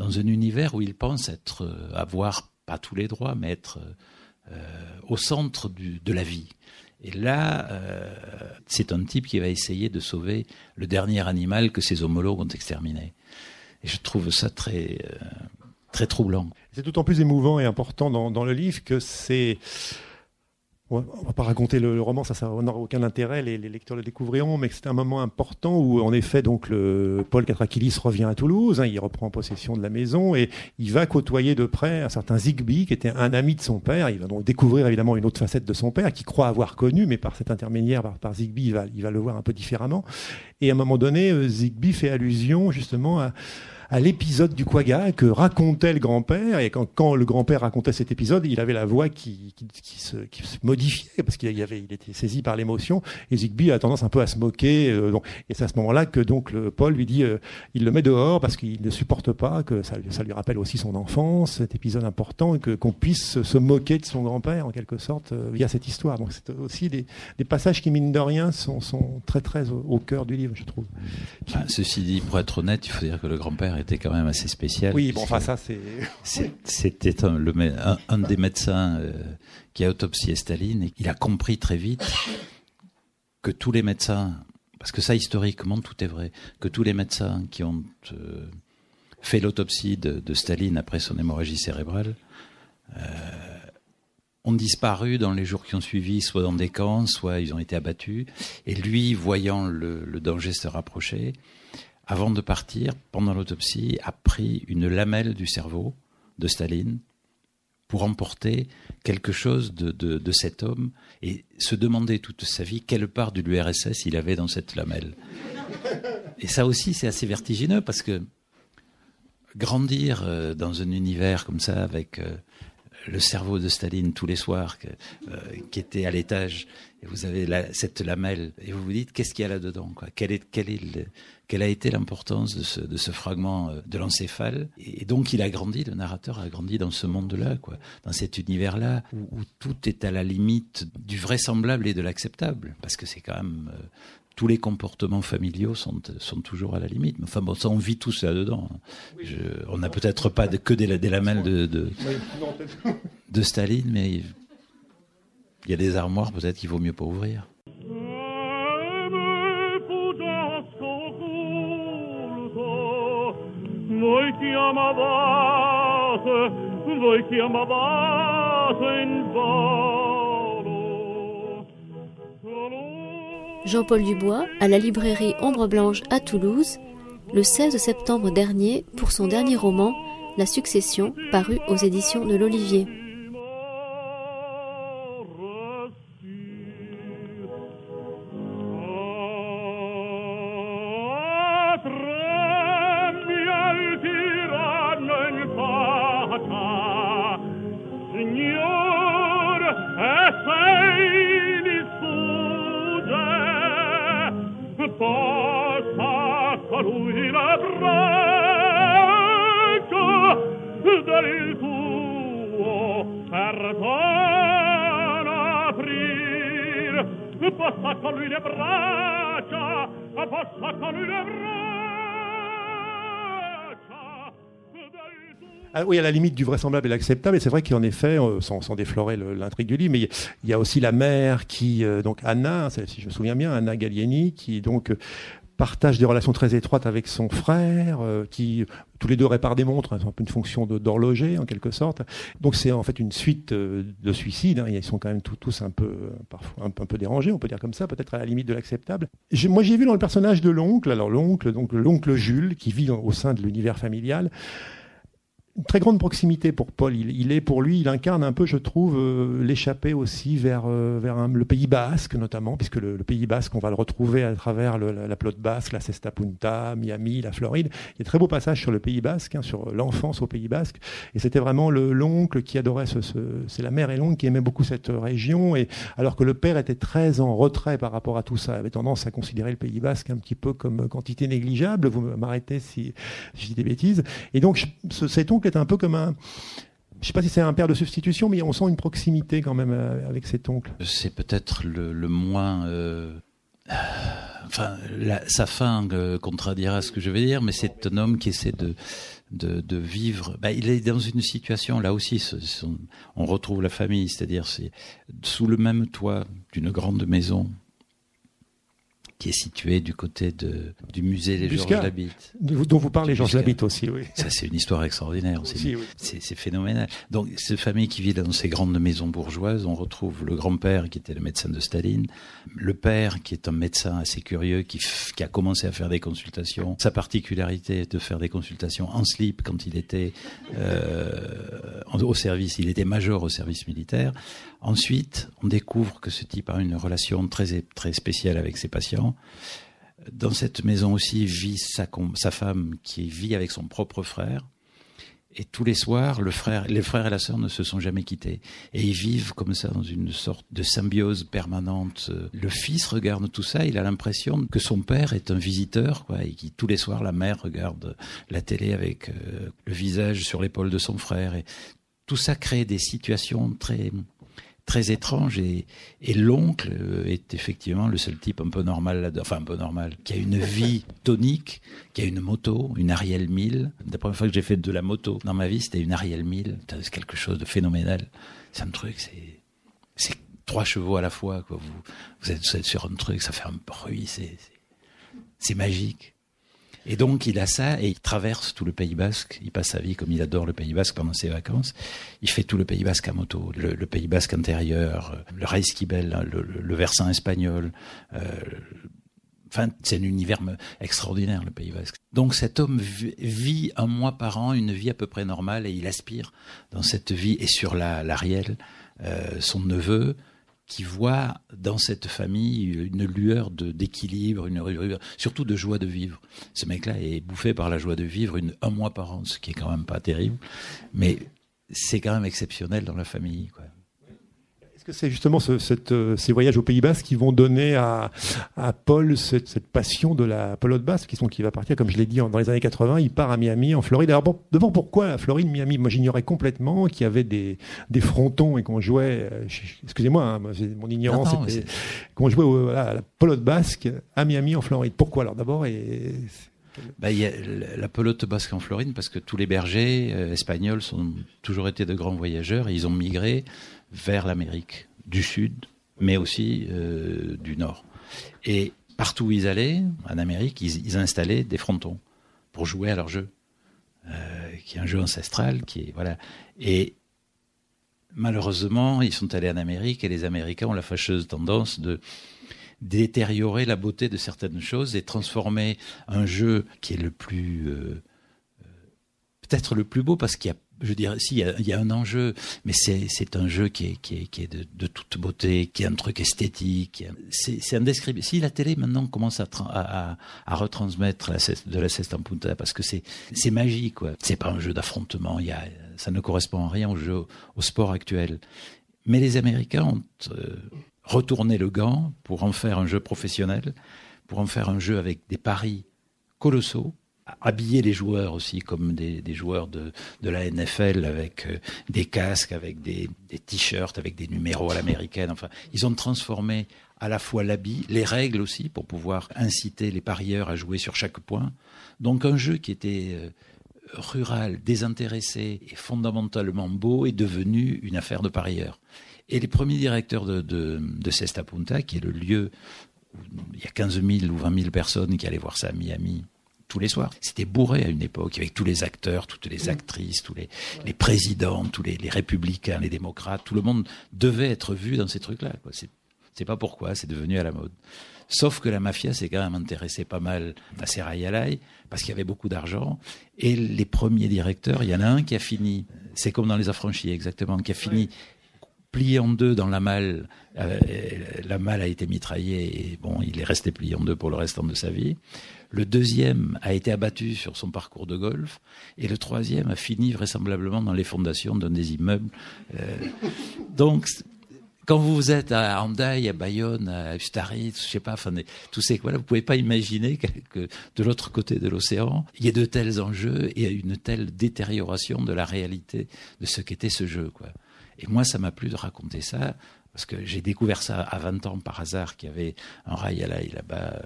dans un univers où il pense être, avoir pas tous les droits, mais être euh, au centre de la vie. Et là, euh, c'est un type qui va essayer de sauver le dernier animal que ses homologues ont exterminé. Et je trouve ça très, euh, très troublant. C'est d'autant plus émouvant et important dans, dans le livre que c'est on va pas raconter le, roman, ça, ça n'aura aucun intérêt, les, lecteurs le découvriront, mais c'est un moment important où, en effet, donc Paul Catrakilis revient à Toulouse, hein, il reprend possession de la maison et il va côtoyer de près un certain Zigby, qui était un ami de son père. Il va donc découvrir évidemment une autre facette de son père, qu'il croit avoir connu, mais par cet intermédiaire, par, par Zigby, il va, il va le voir un peu différemment. Et à un moment donné, euh, Zigby fait allusion justement à à l'épisode du Quagga que racontait le grand-père. Et quand, quand le grand-père racontait cet épisode, il avait la voix qui, qui, se, qui se, modifiait parce qu'il y avait, il était saisi par l'émotion. Et Zigby a tendance un peu à se moquer. Euh, donc, et c'est à ce moment-là que donc Paul lui dit, euh, il le met dehors parce qu'il ne supporte pas que ça, ça, lui rappelle aussi son enfance, cet épisode important, et que qu'on puisse se moquer de son grand-père en quelque sorte euh, via cette histoire. Donc c'est aussi des, des, passages qui mine de rien sont, sont très très au, cœur du livre, je trouve. ceci dit, pour être honnête, il faut dire que le grand-père était quand même assez spécial. Oui, bon, enfin ça c'est. C'était un, un, des médecins euh, qui a autopsié Staline et il a compris très vite que tous les médecins, parce que ça historiquement tout est vrai, que tous les médecins qui ont euh, fait l'autopsie de, Staline après son hémorragie cérébrale euh, ont disparu dans les jours qui ont suivi, soit dans des camps, soit ils ont été abattus. Et lui, voyant le, le danger se rapprocher, avant de partir, pendant l'autopsie, a pris une lamelle du cerveau de Staline pour emporter quelque chose de, cet homme et se demander toute sa vie quelle part de l'URSS il avait dans cette lamelle. Et ça aussi, c'est assez vertigineux parce que grandir euh, dans un univers comme ça avec euh, le cerveau de Staline tous les soirs euh, qui était à l'étage et vous avez cette lamelle et vous vous dites qu'est-ce qu'il y a là-dedans quel est, quel est le, quelle a été l'importance de ce, de ce, fragment euh, de l'encéphale. Et donc il a grandi, le narrateur a grandi dans ce monde-là, quoi, dans cet univers-là où, tout est à la limite du vraisemblable et de l'acceptable, parce que c'est quand même euh, tous les comportements familiaux sont, sont toujours à la limite. Enfin bon, ça on vit tous là-dedans. on n'a peut-être pas que des, des lamelles de, de, de Staline, mais il y a des armoires peut-être qu'il vaut mieux pas ouvrir. Jean-Paul Dubois à la librairie Ombre Blanche à Toulouse le 16 septembre dernier pour son dernier roman La Succession paru aux éditions de l'Olivier. Oui, à la limite du vraisemblable et l'acceptable. Et c'est vrai qu'en effet, euh, sans, déflorer l'intrigue du livre, mais il y a aussi la mère qui, euh, donc Anna, si je me souviens bien, Anna Gallieni, qui donc partage des relations très étroites avec son frère, euh, qui tous les deux réparent des montres, hein, un peu une fonction d'horloger en quelque sorte. Donc c'est en fait une suite euh, de suicides. Hein, ils sont quand même tous un peu, parfois un, peu dérangés, on peut dire comme ça, peut-être à la limite de l'acceptable. Moi j'ai vu dans le personnage de l'oncle, alors l'oncle, donc l'oncle Jules, qui vit au sein de l'univers familial très grande proximité pour Paul. Il, est pour lui, il incarne un peu, je trouve, euh, l'échappée aussi vers, euh, vers le Pays Basque notamment, puisque le, Pays Basque, on va le retrouver à travers la, la, Basque, la Cesta Punta, Miami, la Floride. Il y a très beaux passages sur le Pays Basque, hein, sur l'enfance au Pays Basque. Et c'était vraiment l'oncle qui adorait ce, c'est la mère et l'oncle qui aimait beaucoup cette région. Et alors que le père était très en retrait par rapport à tout ça, avait tendance à considérer le Pays Basque un petit peu comme quantité négligeable. Vous m'arrêtez si, si je dis des bêtises. Et donc cet oncle est un peu comme un. Je ne sais pas si c'est un père de substitution, mais on sent une proximité quand même euh, avec cet oncle. C'est peut-être le, moins. Euh, enfin, sa fin euh, contradira ce que je vais dire, mais c'est un homme qui essaie de, de, vivre. Bah, il est dans une situation, là aussi, on retrouve la famille, c'est-à-dire c'est sous le même toit d'une grande maison, qui est situé du côté de, du musée des Georges Labitte. Dont vous parlez, Georges Labitte aussi, oui. Ça, c'est une histoire extraordinaire. C'est phénoménal. Donc, cette famille qui vit dans ces grandes maisons bourgeoises, on retrouve le grand-père qui était le médecin de Staline, le père qui est un médecin assez curieux, qui, qui a commencé à faire des consultations. Sa particularité est de faire des consultations en slip quand il était euh, au service, il était major au service militaire. Ensuite, on découvre que ce type a une relation très, très spéciale avec ses patients. Dans cette maison aussi vit sa, sa femme qui vit avec son propre frère. Et tous les soirs, le frère, les frères et la sœur ne se sont jamais quittés. Et ils vivent comme ça dans une sorte de symbiose permanente. Le fils regarde tout ça, il a l'impression que son père est un visiteur, quoi, et qui tous les soirs, la mère regarde la télé avec euh, le visage sur l'épaule de son frère. Et tout ça crée des situations très, très étrange et, et l'oncle est effectivement le seul type un peu normal enfin un peu normal, qui a une vie [LAUGHS] tonique, qui a une moto, une Ariel 1000. La première fois que j'ai fait de la moto dans ma vie, c'était une Ariel 1000. C'est quelque chose de phénoménal. C'est un truc, c'est, c'est trois chevaux à la fois. Quoi. Vous, vous êtes, vous êtes sur un truc, ça fait un bruit, c'est, c'est magique. Et donc il a ça et il traverse tout le Pays Basque. Il passe sa vie comme il adore le Pays Basque pendant ses vacances. Il fait tout le Pays Basque à moto, le, Pays Basque intérieur, euh, le Reisquibel, hein, le, le, versant espagnol. Euh, Enfin, c'est un univers extraordinaire, le Pays Basque. Donc cet homme vit un mois par an une vie à peu près normale et il aspire dans cette vie et sur la l'Ariel, euh, son neveu, qui voit dans cette famille une lueur d'équilibre, une surtout de joie de vivre. Ce mec-là est bouffé par la joie de vivre un mois par an, ce qui est quand même pas terrible, mais c'est quand même exceptionnel dans la famille. Est-ce que c'est justement euh, ces voyages au Pays Basque qui vont donner à, Paul cette, passion de la pelote basse, qui, sont, qui va partir, comme je l'ai dit, dans les années 80, il part à Miami, en Floride. Alors bon, devant pourquoi la Floride, Miami Moi j'ignorais complètement qu'il y avait des, frontons et qu'on jouait, euh, excusez-moi, hein, mon ignorance, qu'on jouait à la pelote basque à Miami en Floride. Pourquoi alors d'abord et bah, y a la pelote basque en Floride parce que tous les bergers euh, espagnols ont toujours été de grands voyageurs et ils ont migré vers l'Amérique du Sud, mais aussi euh, du Nord. Et partout où ils allaient, en Amérique, ils, installaient des frontons pour jouer à leur jeu. euh, qui est un jeu ancestral, qui est voilà. Et malheureusement, ils sont allés en Amérique et les Américains ont la fâcheuse tendance de détériorer la beauté de certaines choses et transformer un jeu qui est le plus euh, peut-être le plus beau parce qu'il y a je dirais, si, il y, a, un enjeu, mais c'est un jeu qui est, de, toute beauté, qui est un truc esthétique. C'est indescriptible. Si la télé maintenant commence à, retransmettre de la ceste en punta, parce que c'est magique, quoi. C'est pas un jeu d'affrontement. Ça ne correspond en rien au sport actuel. Mais les Américains ont euh, retourné le gant pour en faire un jeu professionnel, pour en faire un jeu avec des paris colossaux habiller les joueurs aussi comme des, joueurs de, la NFL avec euh, des casques, avec des, t-shirts, avec des numéros à l'américaine. Enfin, ils ont transformé à la fois l'habit, les règles aussi pour pouvoir inciter les parieurs à jouer sur chaque point. Donc un jeu qui était euh, rural, désintéressé et fondamentalement beau est devenu une affaire de parieurs. Et les premiers directeurs de, de, de Cesta Punta, qui est le lieu où il y a 15 000 ou 20 000 personnes qui allaient voir ça à Miami, tous les soirs. C'était bourré à une époque, avec tous les acteurs, toutes les actrices, tous les, les présidents, tous les, républicains, les démocrates, tout le monde devait être vu dans ces trucs-là. C'est pas pourquoi, c'est devenu à la mode. Sauf que la mafia s'est quand même intéressée pas mal à Serrayalai, parce qu'il y avait beaucoup d'argent. Et les premiers directeurs, il y en a un qui a fini, c'est comme dans Les Affranchis exactement, qui a fini plié en deux dans la malle. Euh, la malle a été mitraillée et bon, il est resté plié en deux pour le restant de sa vie. Le deuxième a été abattu sur son parcours de golf. Et le troisième a fini vraisemblablement dans les fondations d'un des immeubles. Euh, donc, quand vous êtes à Handaï, à Bayonne, à Ustaritz, je sais pas, enfin, tous vous pouvez pas imaginer que, de l'autre côté de l'océan, il y ait de tels enjeux et une telle détérioration de la réalité de ce qu'était ce jeu, quoi. Et moi, ça m'a plu de raconter ça parce que j'ai découvert ça à 20 ans par hasard, qu'il y avait un rail à là-bas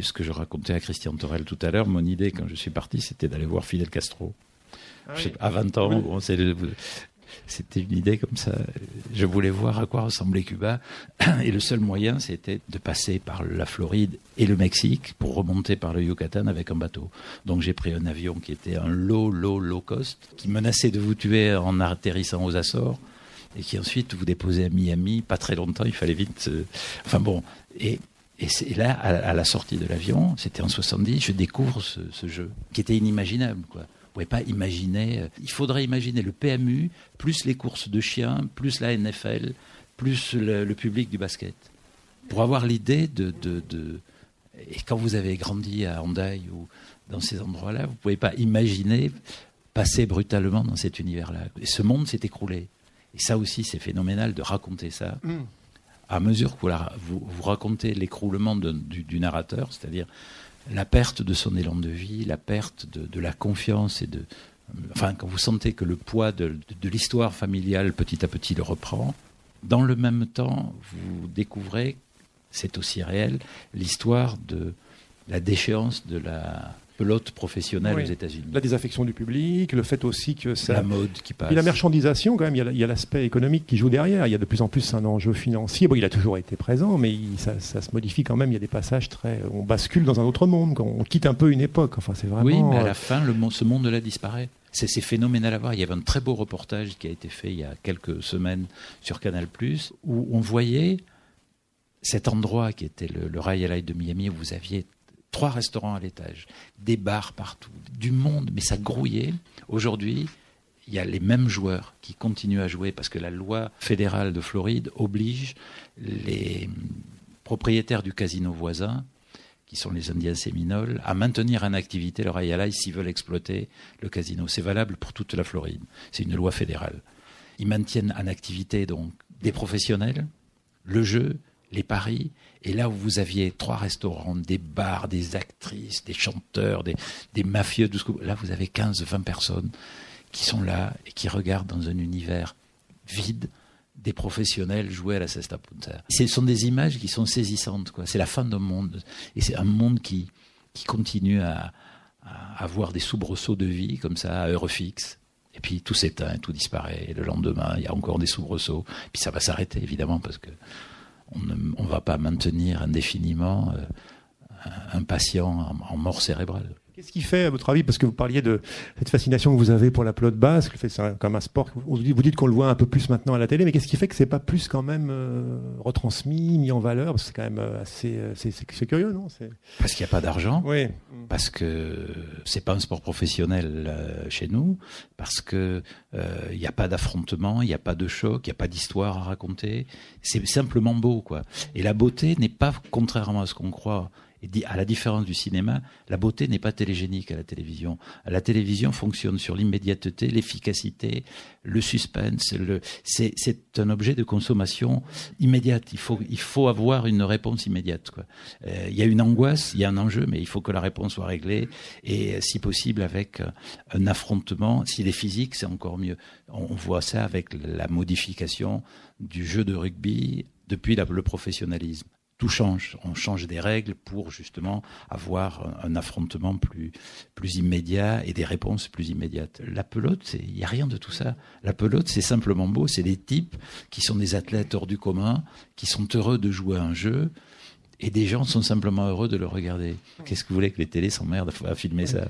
ce que je racontais à Christian Torel tout à l'heure, mon idée quand je suis parti, c'était d'aller voir Fidel Castro. Ah à 20 ans, c'était une idée comme ça. Je voulais voir à quoi ressemblait Cuba. Et le seul moyen, c'était de passer par la Floride et le Mexique pour remonter par le Yucatan avec un bateau. Donc j'ai pris un avion qui était un low, low, low cost, qui menaçait de vous tuer en atterrissant aux Açores et qui ensuite vous déposait à Miami. Pas très longtemps, il fallait vite. Euh, enfin bon. Et et c'est là, à, la sortie de l'avion, c'était en 70, je découvre ce, jeu qui était inimaginable. Quoi. Vous pouvez pas imaginer. Euh, il faudrait imaginer le PMU plus les courses de chiens, plus la NFL, plus le, public du basket, pour avoir l'idée de, Et quand vous avez grandi à Handaï ou dans ces endroits-là, vous pouvez pas imaginer passer brutalement dans cet univers-là. Et ce monde s'est écroulé. Et ça aussi, c'est phénoménal de raconter ça. Mm à mesure que vous, vous, racontez l'écroulement du, narrateur, c'est-à-dire la perte de son élan de vie, la perte de, la confiance et de, enfin, quand vous sentez que le poids de, l'histoire familiale petit à petit le reprend, dans le même temps, vous découvrez, c'est aussi réel, l'histoire de la déchéance de la pelote professionnelle aux États-Unis. La désaffection du public, le fait aussi que ça. La mode qui passe. Et la marchandisation, quand même, il y a l'aspect économique qui joue derrière. Il y a de plus en plus un enjeu financier. Bon, il a toujours été présent, mais ça, se modifie quand même. Il y a des passages très. On bascule dans un autre monde, quand on quitte un peu une époque. Enfin, c'est vraiment. Oui, mais à la fin, le, ce monde-là disparaît. C'est phénoménal à voir. Il y avait un très beau reportage qui a été fait il y a quelques semaines sur Canal, où on voyait cet endroit qui était le, le Rail de Miami, où vous aviez trois restaurants à l'étage, des bars partout, du monde, mais ça grouillait. Aujourd'hui, il y a les mêmes joueurs qui continuent à jouer parce que la loi fédérale de Floride oblige les propriétaires du casino voisin, qui sont les Indiens séminoles, à maintenir en activité leur ILI s'ils veulent exploiter le casino. C'est valable pour toute la Floride. C'est une loi fédérale. Ils maintiennent en activité donc des professionnels, le jeu, les paris, et là où vous aviez trois restaurants, des bars, des actrices, des chanteurs, des, mafieux, là vous avez 15, 20 personnes qui sont là et qui regardent dans un univers vide des professionnels jouer à la cesta punta. Ce sont des images qui sont saisissantes. C'est la fin d'un monde. Et c'est un monde qui, qui continue à, avoir des soubresauts de vie comme ça, à heure fixe. Et puis tout s'éteint, tout disparaît. Et le lendemain, il y a encore des soubresauts. Puis ça va s'arrêter, évidemment, parce que on ne va pas maintenir indéfiniment euh, un patient en, mort cérébrale. Qu'est-ce qui fait, à votre avis, parce que vous parliez de cette fascination que vous avez pour la pelote basse, que c'est comme un sport, vous dites qu'on le voit un peu plus maintenant à la télé, mais qu'est-ce qui fait que c'est pas plus quand même euh, retransmis, mis en valeur? Parce que c'est quand même euh, assez, euh, c'est curieux, non? Parce qu'il n'y a pas d'argent. Oui. Parce que c'est pas un sport professionnel chez nous. Parce que il n'y a pas d'affrontement, il n'y a pas de choc, il n'y a pas d'histoire à raconter. C'est simplement beau, quoi. Et la beauté n'est pas, contrairement à ce qu'on croit, à la différence du cinéma, la beauté n'est pas télégénique à la télévision. La télévision fonctionne sur l'immédiateté, l'efficacité, le suspense. c'est, un objet de consommation immédiate. Il faut, il faut avoir une réponse immédiate. Quoi. Euh, il y a une angoisse, il y a un enjeu, mais il faut que la réponse soit réglée et, si possible, avec un affrontement. S'il est physique, c'est encore mieux. On voit ça avec la modification du jeu de rugby depuis le professionnalisme tout change. On change des règles pour justement avoir un affrontement plus, plus immédiat et des réponses plus immédiates. La pelote, il n'y a rien de tout ça. La pelote, c'est simplement beau. C'est des types qui sont des athlètes hors du commun, qui sont heureux de jouer à un jeu. Et des gens sont simplement heureux de le regarder. Qu'est-ce que vous voulez que les télés s'emmerdent à filmer ça?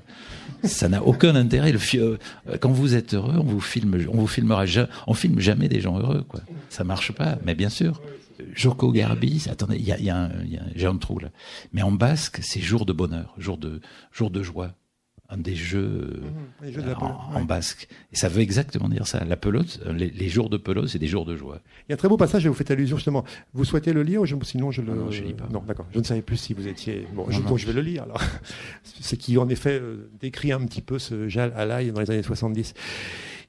Ça n'a aucun intérêt. Le euh, quand vous êtes heureux, on vous filme, on vous filmera, on filme jamais des gens heureux, quoi. Ça marche pas. Mais bien sûr. Joko Garbi, attendez, il y a, y, a un, j'ai un trou là. Mais en basque, c'est jour de bonheur, jour de, jour de joie. Un des jeux, mmh, en, basque. Et ça veut exactement dire ça. La pelote, les, jours de pelote, c'est des jours de joie. Il y a un très beau passage et vous faites allusion justement. Vous souhaitez le lire ou sinon je le. Non, je lis pas. Non, d'accord. Je ne savais plus si vous étiez. Bon, je, je vais le lire alors. [LAUGHS] Ce qui en effet euh, décrit un petit peu ce Jal dans les années 70.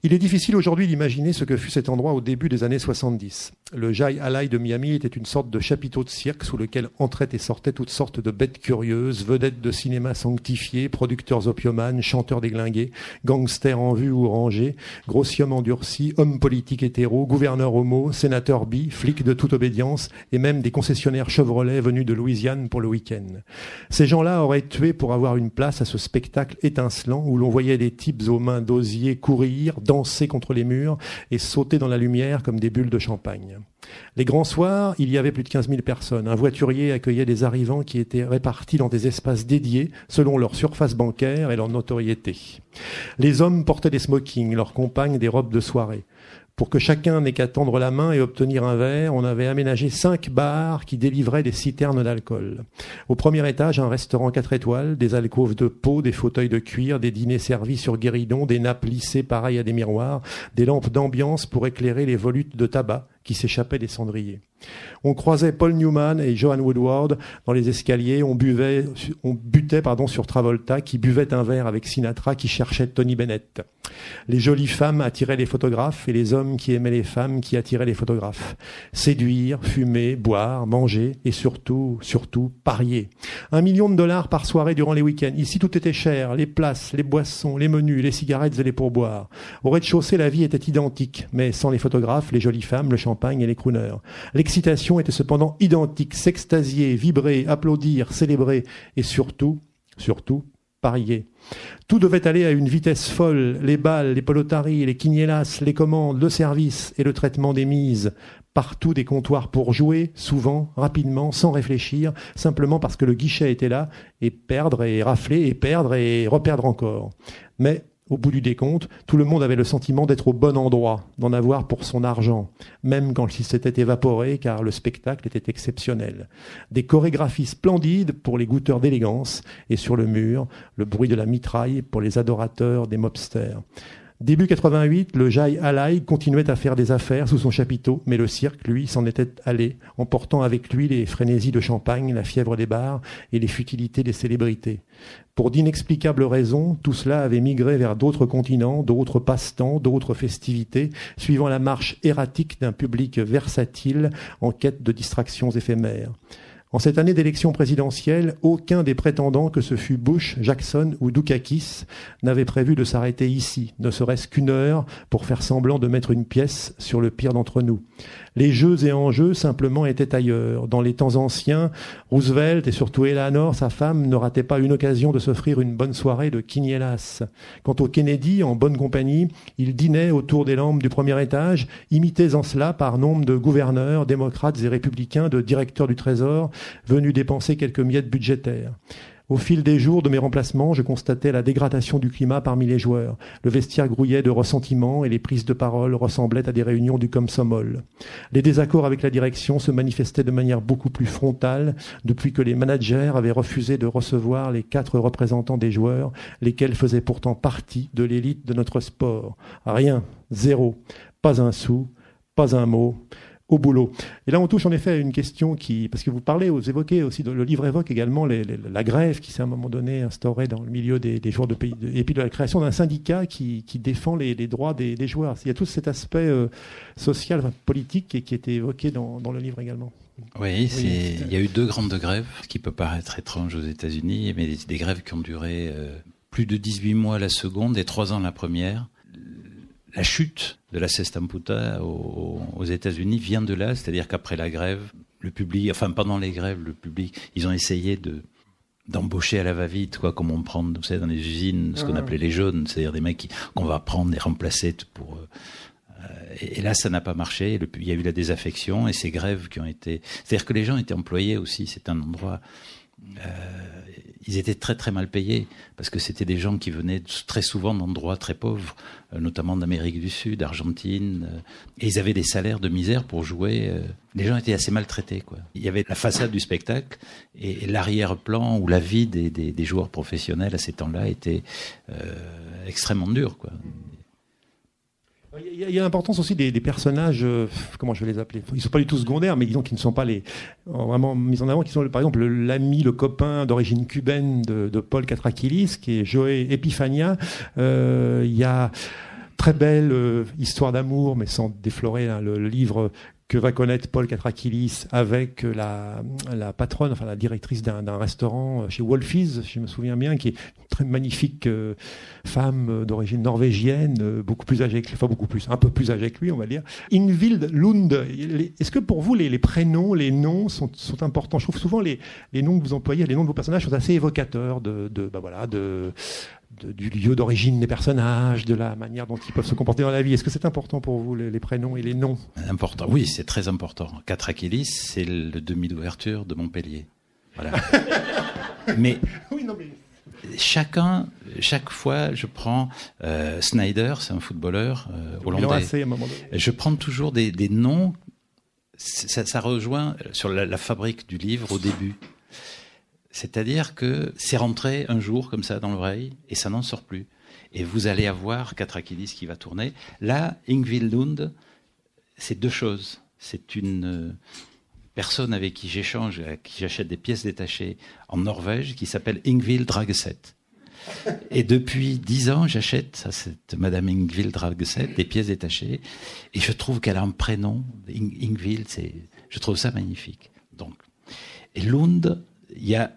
Il est difficile aujourd'hui d'imaginer ce que fut cet endroit au début des années 70. Le Jai Alai de Miami était une sorte de chapiteau de cirque sous lequel entraient et sortaient toutes sortes de bêtes curieuses, vedettes de cinéma sanctifiés, producteurs opiomanes, chanteurs déglingués, gangsters en vue ou rangés, grossiums endurcis, hommes politiques hétéros, gouverneurs homo, sénateurs bi, flics de toute obédience et même des concessionnaires Chevrolet venus de Louisiane pour le week-end. Ces gens-là auraient tué pour avoir une place à ce spectacle étincelant où l'on voyait des types aux mains d'osier courir, danser contre les murs et sauter dans la lumière comme des bulles de champagne. Les grands soirs, il y avait plus de 15 000 personnes. Un voiturier accueillait des arrivants qui étaient répartis dans des espaces dédiés selon leur surface bancaire et leur notoriété. Les hommes portaient des smokings, leurs compagnes des robes de soirée. Pour que chacun n'ait qu'à tendre la main et obtenir un verre, on avait aménagé cinq bars qui délivraient des citernes d'alcool. Au premier étage, un restaurant quatre étoiles, des alcôves de peau, des fauteuils de cuir, des dîners servis sur guéridon, des nappes lissées pareilles à des miroirs, des lampes d'ambiance pour éclairer les volutes de tabac qui s'échappaient des cendriers. On croisait Paul Newman et Johan Woodward dans les escaliers. On buvait, on butait pardon sur Travolta qui buvait un verre avec Sinatra qui cherchait Tony Bennett. Les jolies femmes attiraient les photographes et les hommes qui aimaient les femmes qui attiraient les photographes. Séduire, fumer, boire, manger et surtout, surtout parier. Un million de dollars par soirée durant les week-ends. Ici tout était cher, les places, les boissons, les menus, les cigarettes et les pourboires. Au rez-de-chaussée la vie était identique, mais sans les photographes, les jolies femmes, le champagne et les crooners. L'excitation était cependant identique, s'extasier, vibrer, applaudir, célébrer et surtout, surtout, parier. Tout devait aller à une vitesse folle, les balles, les pelotaries, les quiniélas, les commandes, le service et le traitement des mises. Partout des comptoirs pour jouer, souvent, rapidement, sans réfléchir, simplement parce que le guichet était là, et perdre et rafler, et perdre et reperdre encore. Mais au bout du décompte, tout le monde avait le sentiment d'être au bon endroit, d'en avoir pour son argent, même quand il s'était évaporé, car le spectacle était exceptionnel. Des chorégraphies splendides pour les goûteurs d'élégance, et sur le mur, le bruit de la mitraille pour les adorateurs des mobsters. Début 88, le Jai Alai continuait à faire des affaires sous son chapiteau, mais le cirque, lui, s'en était allé, emportant avec lui les frénésies de champagne, la fièvre des bars et les futilités des célébrités. Pour d'inexplicables raisons, tout cela avait migré vers d'autres continents, d'autres passe-temps, d'autres festivités, suivant la marche erratique d'un public versatile en quête de distractions éphémères. En cette année d'élection présidentielle, aucun des prétendants, que ce fût Bush, Jackson ou Dukakis, n'avait prévu de s'arrêter ici, ne serait-ce qu'une heure, pour faire semblant de mettre une pièce sur le pire d'entre nous. Les jeux et enjeux simplement étaient ailleurs. Dans les temps anciens, Roosevelt et surtout Eleanor, sa femme, ne rataient pas une occasion de s'offrir une bonne soirée de quiniélas. Quant au Kennedy, en bonne compagnie, il dînait autour des lampes du premier étage, imités en cela par nombre de gouverneurs, démocrates et républicains, de directeurs du Trésor, venus dépenser quelques miettes budgétaires. Au fil des jours de mes remplacements, je constatais la dégradation du climat parmi les joueurs. Le vestiaire grouillait de ressentiment et les prises de parole ressemblaient à des réunions du Comsomol. Les désaccords avec la direction se manifestaient de manière beaucoup plus frontale depuis que les managers avaient refusé de recevoir les quatre représentants des joueurs, lesquels faisaient pourtant partie de l'élite de notre sport. Rien, zéro, pas un sou, pas un mot au boulot. Et là, on touche en effet à une question qui, parce que vous parlez, vous évoquez aussi, le livre évoque également la grève qui s'est à un moment donné instaurée dans le milieu des, joueurs de pays, et puis de la création d'un syndicat qui, défend les, droits des, joueurs. Il y a tout cet aspect euh, social, politique qui, qui était évoqué dans, le livre également. Oui, il y a eu deux grandes grèves, ce qui peut paraître étrange aux États-Unis, mais des, grèves qui ont duré euh, plus de 18 mois la seconde et 3 ans la première la chute de la Sestamputa aux, aux États-Unis vient de là, c'est-à-dire qu'après la grève, le public, enfin pendant les grèves, le public, ils ont essayé de d'embaucher à la va-vite, quoi, comme on prend, vous savez, dans les usines, ce qu'on appelait les jaunes, c'est-à-dire des mecs qu'on va prendre et remplacer pour. Euh, et, là, ça n'a pas marché. il y a eu la désaffection et ces grèves qui ont été. C'est-à-dire que les gens étaient employés aussi. C'est un endroit. Euh, ils étaient très très mal payés parce que c'était des gens qui venaient très souvent d'endroits très pauvres, euh, notamment d'Amérique du Sud, d'Argentine, euh, et ils avaient des salaires de misère pour jouer. Les gens étaient assez maltraités. Quoi. Il y avait la façade du spectacle et, l'arrière-plan ou la vie des, joueurs professionnels à ces temps-là était extrêmement dur. Quoi. Il y a, l'importance aussi des, personnages, euh, comment je vais les appeler? Ils ne sont pas du tout secondaires, mais disons qu'ils ne sont pas les vraiment mis en avant, qui sont par exemple l'ami, le copain d'origine cubaine de, Paul Katrakilis, qui est Joé Epifania. Euh, il y a très belle euh, histoire d'amour, mais sans déflorer hein, le, livre que va connaître Paul Katrakilis avec la, la patronne, enfin la directrice d'un restaurant chez Wolfies, je me souviens bien, qui est une très magnifique euh, femme d'origine norvégienne, euh, beaucoup plus âgée que enfin beaucoup plus, un peu plus âgée que lui, on va dire. Ingvild Lund. Est-ce que pour vous les, les, prénoms, les noms sont, sont, importants? Je trouve souvent les, les, noms que vous employez, les noms de vos personnages sont assez évocateurs de, de bah voilà, de du lieu d'origine des personnages, de la manière dont ils peuvent se comporter dans la vie. Est-ce que c'est important pour vous, les, prénoms et les noms Important, oui, c'est très important. Catrachilis, c'est le demi d'ouverture de Montpellier. Voilà. [LAUGHS] mais, chacun, chaque fois, je prends euh, Snyder, c'est un footballeur euh, hollandais. Je prends toujours des, noms. Ça, rejoint sur la fabrique du livre au début. C'est-à-dire que c'est rentré un jour comme ça dans l'oreille et ça n'en sort plus. Et vous allez avoir Katrakidis qui va tourner. Là, Ingvild Lund, c'est deux choses. C'est une euh, personne avec qui j'échange, à qui j'achète des pièces détachées en Norvège, qui s'appelle Ingvild Drageset. Et depuis dix ans, j'achète à cette Madame Ingvild Drageset des pièces détachées, et je trouve qu'elle a un prénom, Ingvild, je trouve ça magnifique. Donc, et Lund, il y a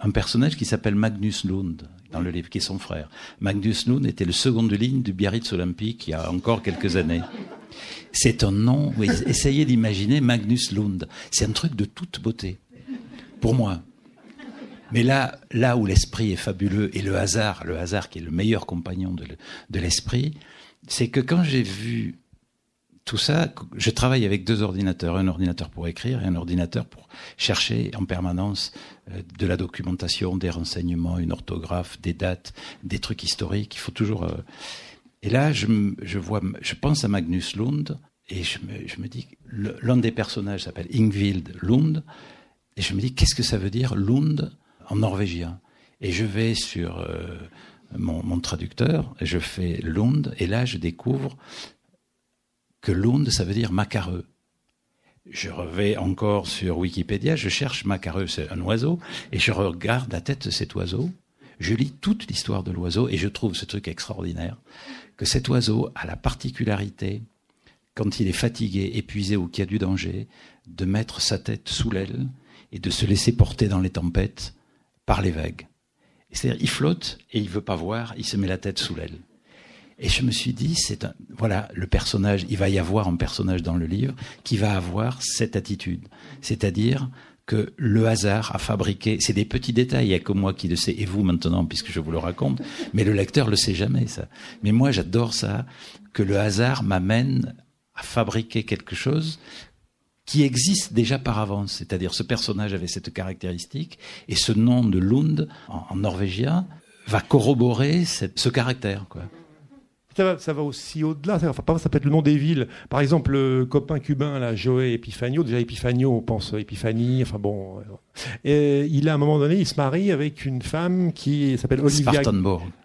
un personnage qui s'appelle Magnus Lund dans le livre, qui est son frère. Magnus Lund était le second de ligne du Biarritz Olympique il y a encore quelques années. C'est un nom, essayez d'imaginer Magnus Lund. C'est un truc de toute beauté, pour moi. Mais là, là où l'esprit est fabuleux et le hasard, le hasard qui est le meilleur compagnon de l'esprit, c'est que quand j'ai vu tout ça, je travaille avec deux ordinateurs, un ordinateur pour écrire et un ordinateur pour chercher en permanence euh, de la documentation, des renseignements, une orthographe, des dates, des trucs historiques. Il faut toujours. Euh, et là, je, vois, je pense à Magnus Lund et je me, je me dis, l'un des personnages s'appelle Ingvild Lund et je me dis, qu'est-ce que ça veut dire Lund en norvégien? Et je vais sur euh, mon, mon, traducteur je fais Lund et là, je découvre que ça veut dire macareux. Je revais encore sur Wikipédia, je cherche macareux, c'est un oiseau, et je regarde la tête de cet oiseau. Je lis toute l'histoire de l'oiseau et je trouve ce truc extraordinaire, que cet oiseau a la particularité, quand il est fatigué, épuisé ou qu'il y a du danger, de mettre sa tête sous l'aile et de se laisser porter dans les tempêtes par les vagues. C'est-à-dire, il flotte et il veut pas voir, il se met la tête sous l'aile. Et je me suis dit, c'est un, voilà, le personnage, il va y avoir un personnage dans le livre qui va avoir cette attitude. C'est-à-dire que le hasard a fabriqué, c'est des petits détails, il n'y a que moi qui le sais, et vous maintenant, puisque je vous le raconte, [LAUGHS] mais le lecteur le sait jamais, ça. Mais moi, j'adore ça, que le hasard m'amène à fabriquer quelque chose qui existe déjà par avance. C'est-à-dire ce personnage avait cette caractéristique et ce nom de Lund en, norvégien va corroborer ce caractère. Quoi. Ça va, aussi au-delà. Enfin, ça peut être le nom des villes. Par exemple, le copain cubain, là, Joé Epifanio. Déjà, Epifanio, on pense Epiphanie. Enfin bon. Et il a, à un moment donné, il se marie avec une femme qui s'appelle Olivia.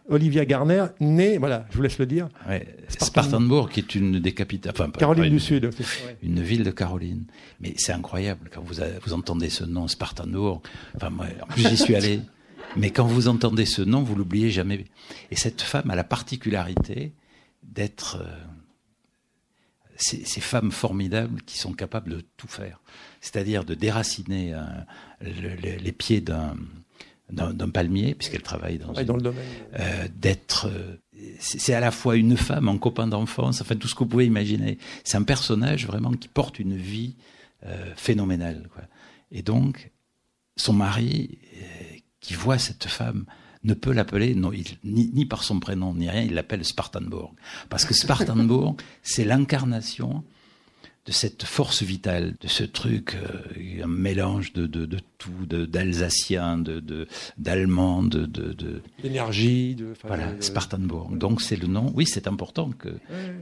Olivia Garner, née, voilà, je vous laisse le dire. Ouais, Spartanburg, qui est une des capitales. Enfin, Caroline du Sud. Une ville de Caroline. Mais c'est incroyable quand vous, vous entendez ce nom, Spartanburg. Enfin, moi, en plus, j'y suis allé. [LAUGHS] Mais quand vous entendez ce nom, vous l'oubliez jamais. Et cette femme a la particularité d'être euh, ces, femmes formidables qui sont capables de tout faire, c'est-à-dire de déraciner les pieds d'un d'un palmier, puisqu'elle travaille dans, dans le domaine. Euh, d'être, euh, c'est à la fois une femme, un copain d'enfance, enfin tout ce que vous pouvez imaginer. C'est un personnage vraiment qui porte une vie phénoménale. Quoi. Et donc, son mari, qui voit cette femme ne peut l'appeler non, ni, ni, par son prénom ni rien, il l'appelle Spartanburg. Parce que Spartanburg, [LAUGHS] c'est l'incarnation de cette force vitale, de ce truc, euh, un mélange de, de, de tout, d'alsacien, de, d'allemand, de, de, d'énergie, de, voilà, Spartanburg. Donc c'est le nom. Oui, c'est important que. Euh,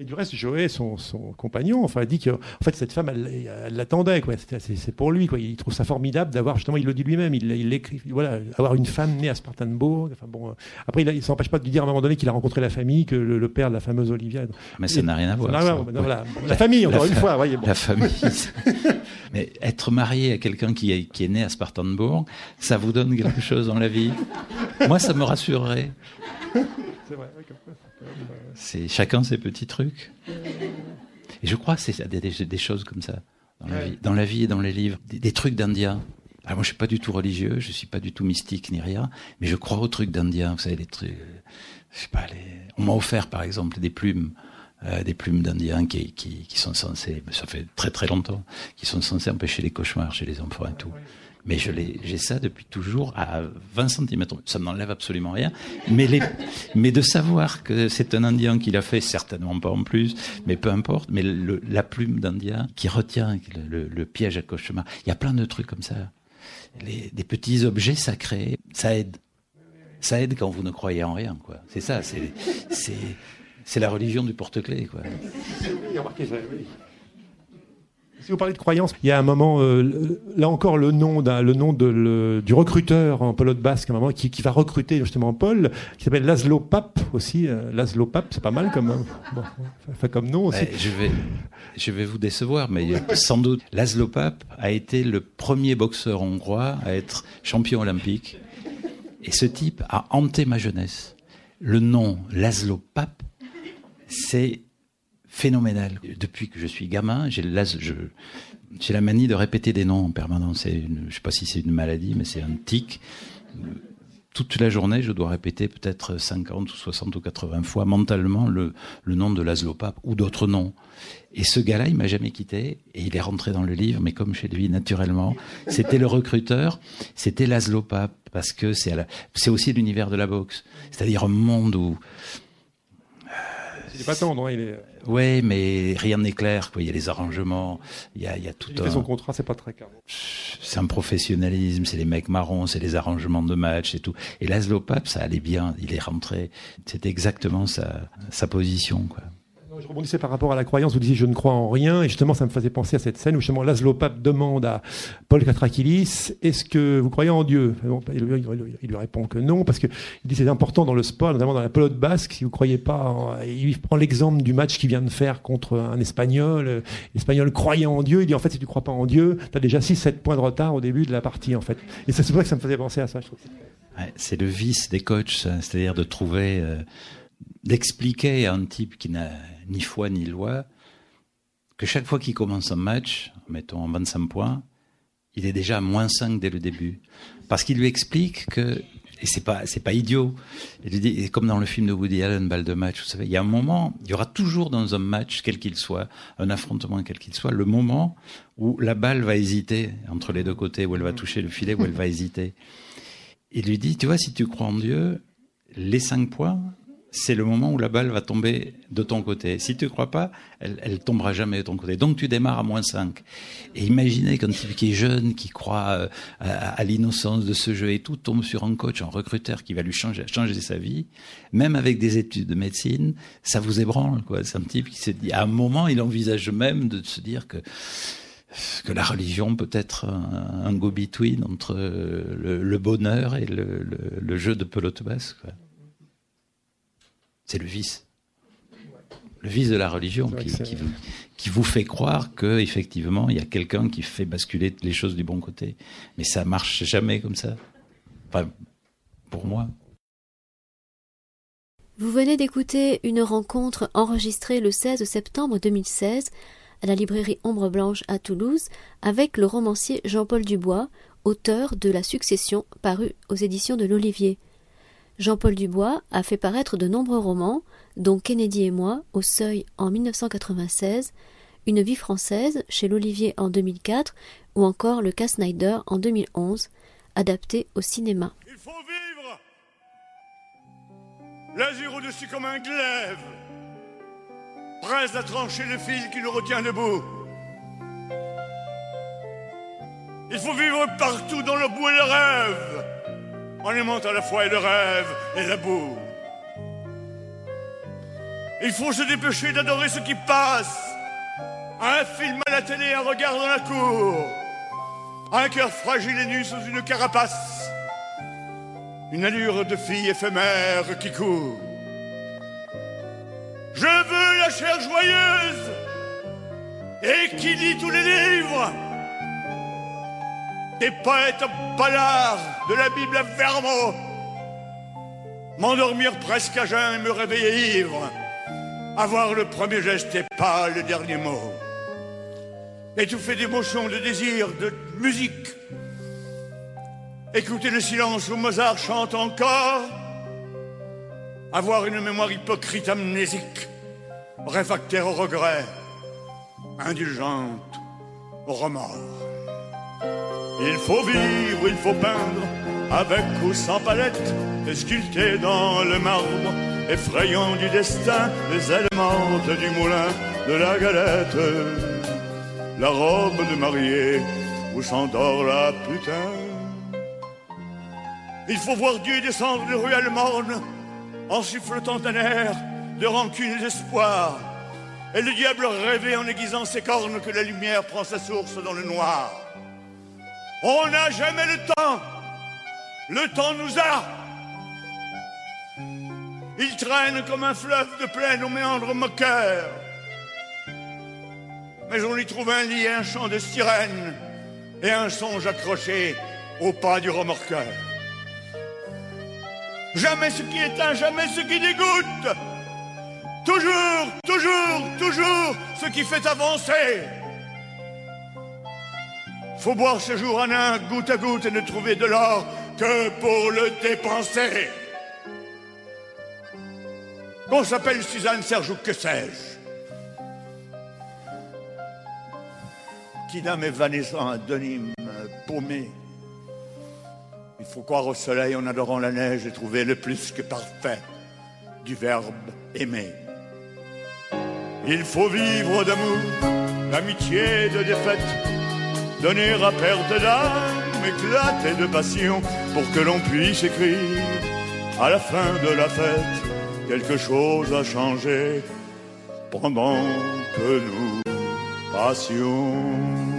et du reste, Joé, son, son compagnon, enfin, dit que, en fait, cette femme, elle, l'attendait. C'est pour lui, quoi. Il trouve ça formidable d'avoir, justement, il le dit lui-même, il l'écrit, voilà, avoir une femme née à Spartanburg. Enfin bon, euh, après, il, ne s'empêche pas de dire à un moment donné qu'il a rencontré la famille, que le, père de la fameuse Olivia. Mais ça n'a rien à voir. La famille, encore une fois, voyez. La famille. [LAUGHS] Mais être marié à quelqu'un qui est, qui est né à Spartanburg, ça vous donne quelque chose dans la vie? Moi, ça me rassurerait. C'est vrai. C'est chacun ses petits trucs. Et je crois que c'est des, choses comme ça dans la, vie, dans la vie et dans les livres, des, trucs d'Indiens. Alors moi, je suis pas du tout religieux, je suis pas du tout mystique ni rien, mais je crois aux trucs d'Indiens. Vous savez, les trucs. Je sais pas. Les... On m'a offert, par exemple, des plumes. Euh, des plumes d'Indiens qui, qui, qui, sont censées, ça fait très très longtemps, qui sont censées empêcher les cauchemars chez les enfants et tout. Mais j'ai ça depuis toujours à 20 cm. Ça ne m'enlève absolument rien. Mais, de savoir que c'est un Indien qui l'a fait, certainement pas en plus, mais peu importe. Mais la plume d'Indien qui retient le, piège à cauchemar. Il y a plein de trucs comme ça. Des petits objets sacrés, ça aide. Ça aide quand vous ne croyez en rien. C'est ça, c'est, la religion du porte-clés, quoi. Si vous parlez de croyance, il y a un moment, euh, là encore, le nom, le nom de, du recruteur en pelote basque, un moment, qui, qui va recruter justement Paul, qui s'appelle Laszlo Pape aussi. Euh, Laszlo Pape, c'est pas mal comme, bon, comme nom aussi. je, vais, je vais vous décevoir, mais sans doute, Laszlo Pape a été le premier boxeur hongrois à être champion olympique. Et ce type a hanté ma jeunesse. Le nom Laszlo Pape, c'est phénoménal. Depuis que je suis gamin, j'ai la manie de répéter des noms en permanence. je ne sais pas si c'est une maladie, mais c'est un tic. Toute la journée, je dois répéter peut-être 50 ou 60 ou 80 fois mentalement le, le nom de Laszlo Pape ou d'autres noms. Et ce gars-là, il m'a jamais quitté et il est rentré dans le livre, mais comme chez lui, naturellement. C'était le recruteur, c'était Laszlo Pape parce que c'est, c'est aussi l'univers de la boxe. C'est-à-dire un monde où il est pas tendre, hein, il est. Ouais, mais rien n'est clair. Quoi. Il y a les arrangements, il y a, il y a tout. Il fait son contrat, c'est pas très clair. C'est un professionnalisme, c'est les mecs marrons, c'est les arrangements de match et tout. Et Laszlo Pape, ça allait bien. Il est rentré. C'était exactement sa, sa position, quoi je rebondissais par rapport à la croyance. Vous disiez je ne crois en rien, et justement ça me faisait penser à cette scène où justement Laszlo Pape demande à Paul Katrakilis est-ce que vous croyez en Dieu? Il, lui répond que non parce que il dit c'est important dans le sport, notamment dans la pelote basque. Si vous croyez pas, il prend l'exemple du match qu'il vient de faire contre un Espagnol. L'Espagnol croyait en Dieu. Il dit en fait si tu crois pas en Dieu, tu as déjà 6-7 points de retard au début de la partie en fait. Et c'est pour ça que ça me faisait penser à ça. c'est le vice des coachs, c'est-à-dire de trouver, euh, d'expliquer à un type qui n'a ni foi ni loi, que chaque fois qu'il commence un match, mettons en 25 points, il est déjà à moins 5 dès le début. Parce qu'il lui explique que, et c'est pas, pas idiot, il lui dit, comme dans le film de Woody Allen, balle de match, vous savez, il y a un moment, il y aura toujours dans un match, quel qu'il soit, un affrontement quel qu'il soit, le moment où la balle va hésiter entre les deux côtés, où elle va toucher le filet, où elle va hésiter. Il lui dit, tu vois, si tu crois en Dieu, les 5 points, c'est le moment où la balle va tomber de ton côté. Si tu ne crois pas, elle, elle tombera jamais de ton côté. Donc tu démarres à moins 5. Et imaginez qu'un type qui est jeune, qui croit euh, à, l'innocence de ce jeu et tout, tombe sur un coach, un recruteur qui va lui changer, changer sa vie, même avec des études de médecine, ça vous ébranle. quoi. C'est un type qui s'est dit, à un moment, il envisage même de se dire que que la religion peut être un, go-between entre le, bonheur et le, jeu de pelote basse. C'est le vice. Le vice de la religion qui, vous, fait croire qu'effectivement, il y a quelqu'un qui fait basculer les choses du bon côté. Mais ça marche jamais comme ça. Enfin, pour moi. Vous venez d'écouter une rencontre enregistrée le 16 septembre 2016 à la librairie Ombre Blanche à Toulouse avec le romancier Jean-Paul Dubois, auteur de La Succession, paru aux éditions de l'Olivier. Jean-Paul Dubois a fait paraître de nombreux romans, dont Kennedy et moi, au Seuil en 1996, Une vie française chez l'Olivier en 2004 ou encore Le Cas Snyder en 2011, adapté au cinéma. Il faut vivre L'azur au-dessus comme un glaive presse à trancher le fil qui nous retient debout. Il faut vivre partout dans le bout et le rêve, en aimant à la fois le rêve et la boue. Il faut se dépêcher d'adorer ce qui passe. Un film à la télé, un regard dans la cour. Un cœur fragile et nu sous une carapace. Une allure de fille éphémère qui court. Je veux la chair joyeuse et qui lit tous les livres des poètes balards de la Bible à m'endormir presque à jeun et me réveiller ivre avoir le premier geste et pas le dernier mot étouffer d'émotion, de désir, de musique écouter le silence où Mozart chante encore avoir une mémoire hypocrite amnésique, réfractaire au regret, indulgente au remords. Il faut vivre, il faut peindre, avec ou sans palette, et sculpter dans le marbre, effrayant du destin, les éléments du moulin de la galette, la robe de mariée où s'endort la putain. Il faut voir Dieu descendre de ruelle morne, en sifflotant un air de rancune et d'espoir. Et le diable rêvait en aiguisant ses cornes que la lumière prend sa source dans le noir. On n'a jamais le temps. Le temps nous a. Il traîne comme un fleuve de plaine au méandre moqueur. Mais on y trouve un lit et un chant de sirène et un songe accroché au pas du remorqueur. Jamais ce qui éteint, jamais ce qui dégoûte. Toujours, toujours, toujours ce qui fait avancer. Faut boire ce jour en un, goutte à goutte, et ne trouver de l'or que pour le dépenser. Qu'on s'appelle Suzanne Serge ou que sais-je Kidam évanescent, Denim, paumé? Il faut croire au soleil en adorant la neige et trouver le plus que parfait du verbe aimer. Il faut vivre d'amour, d'amitié, de défaite, donner à perte d'âme, éclater de passion pour que l'on puisse écrire à la fin de la fête quelque chose a changé pendant que nous passions.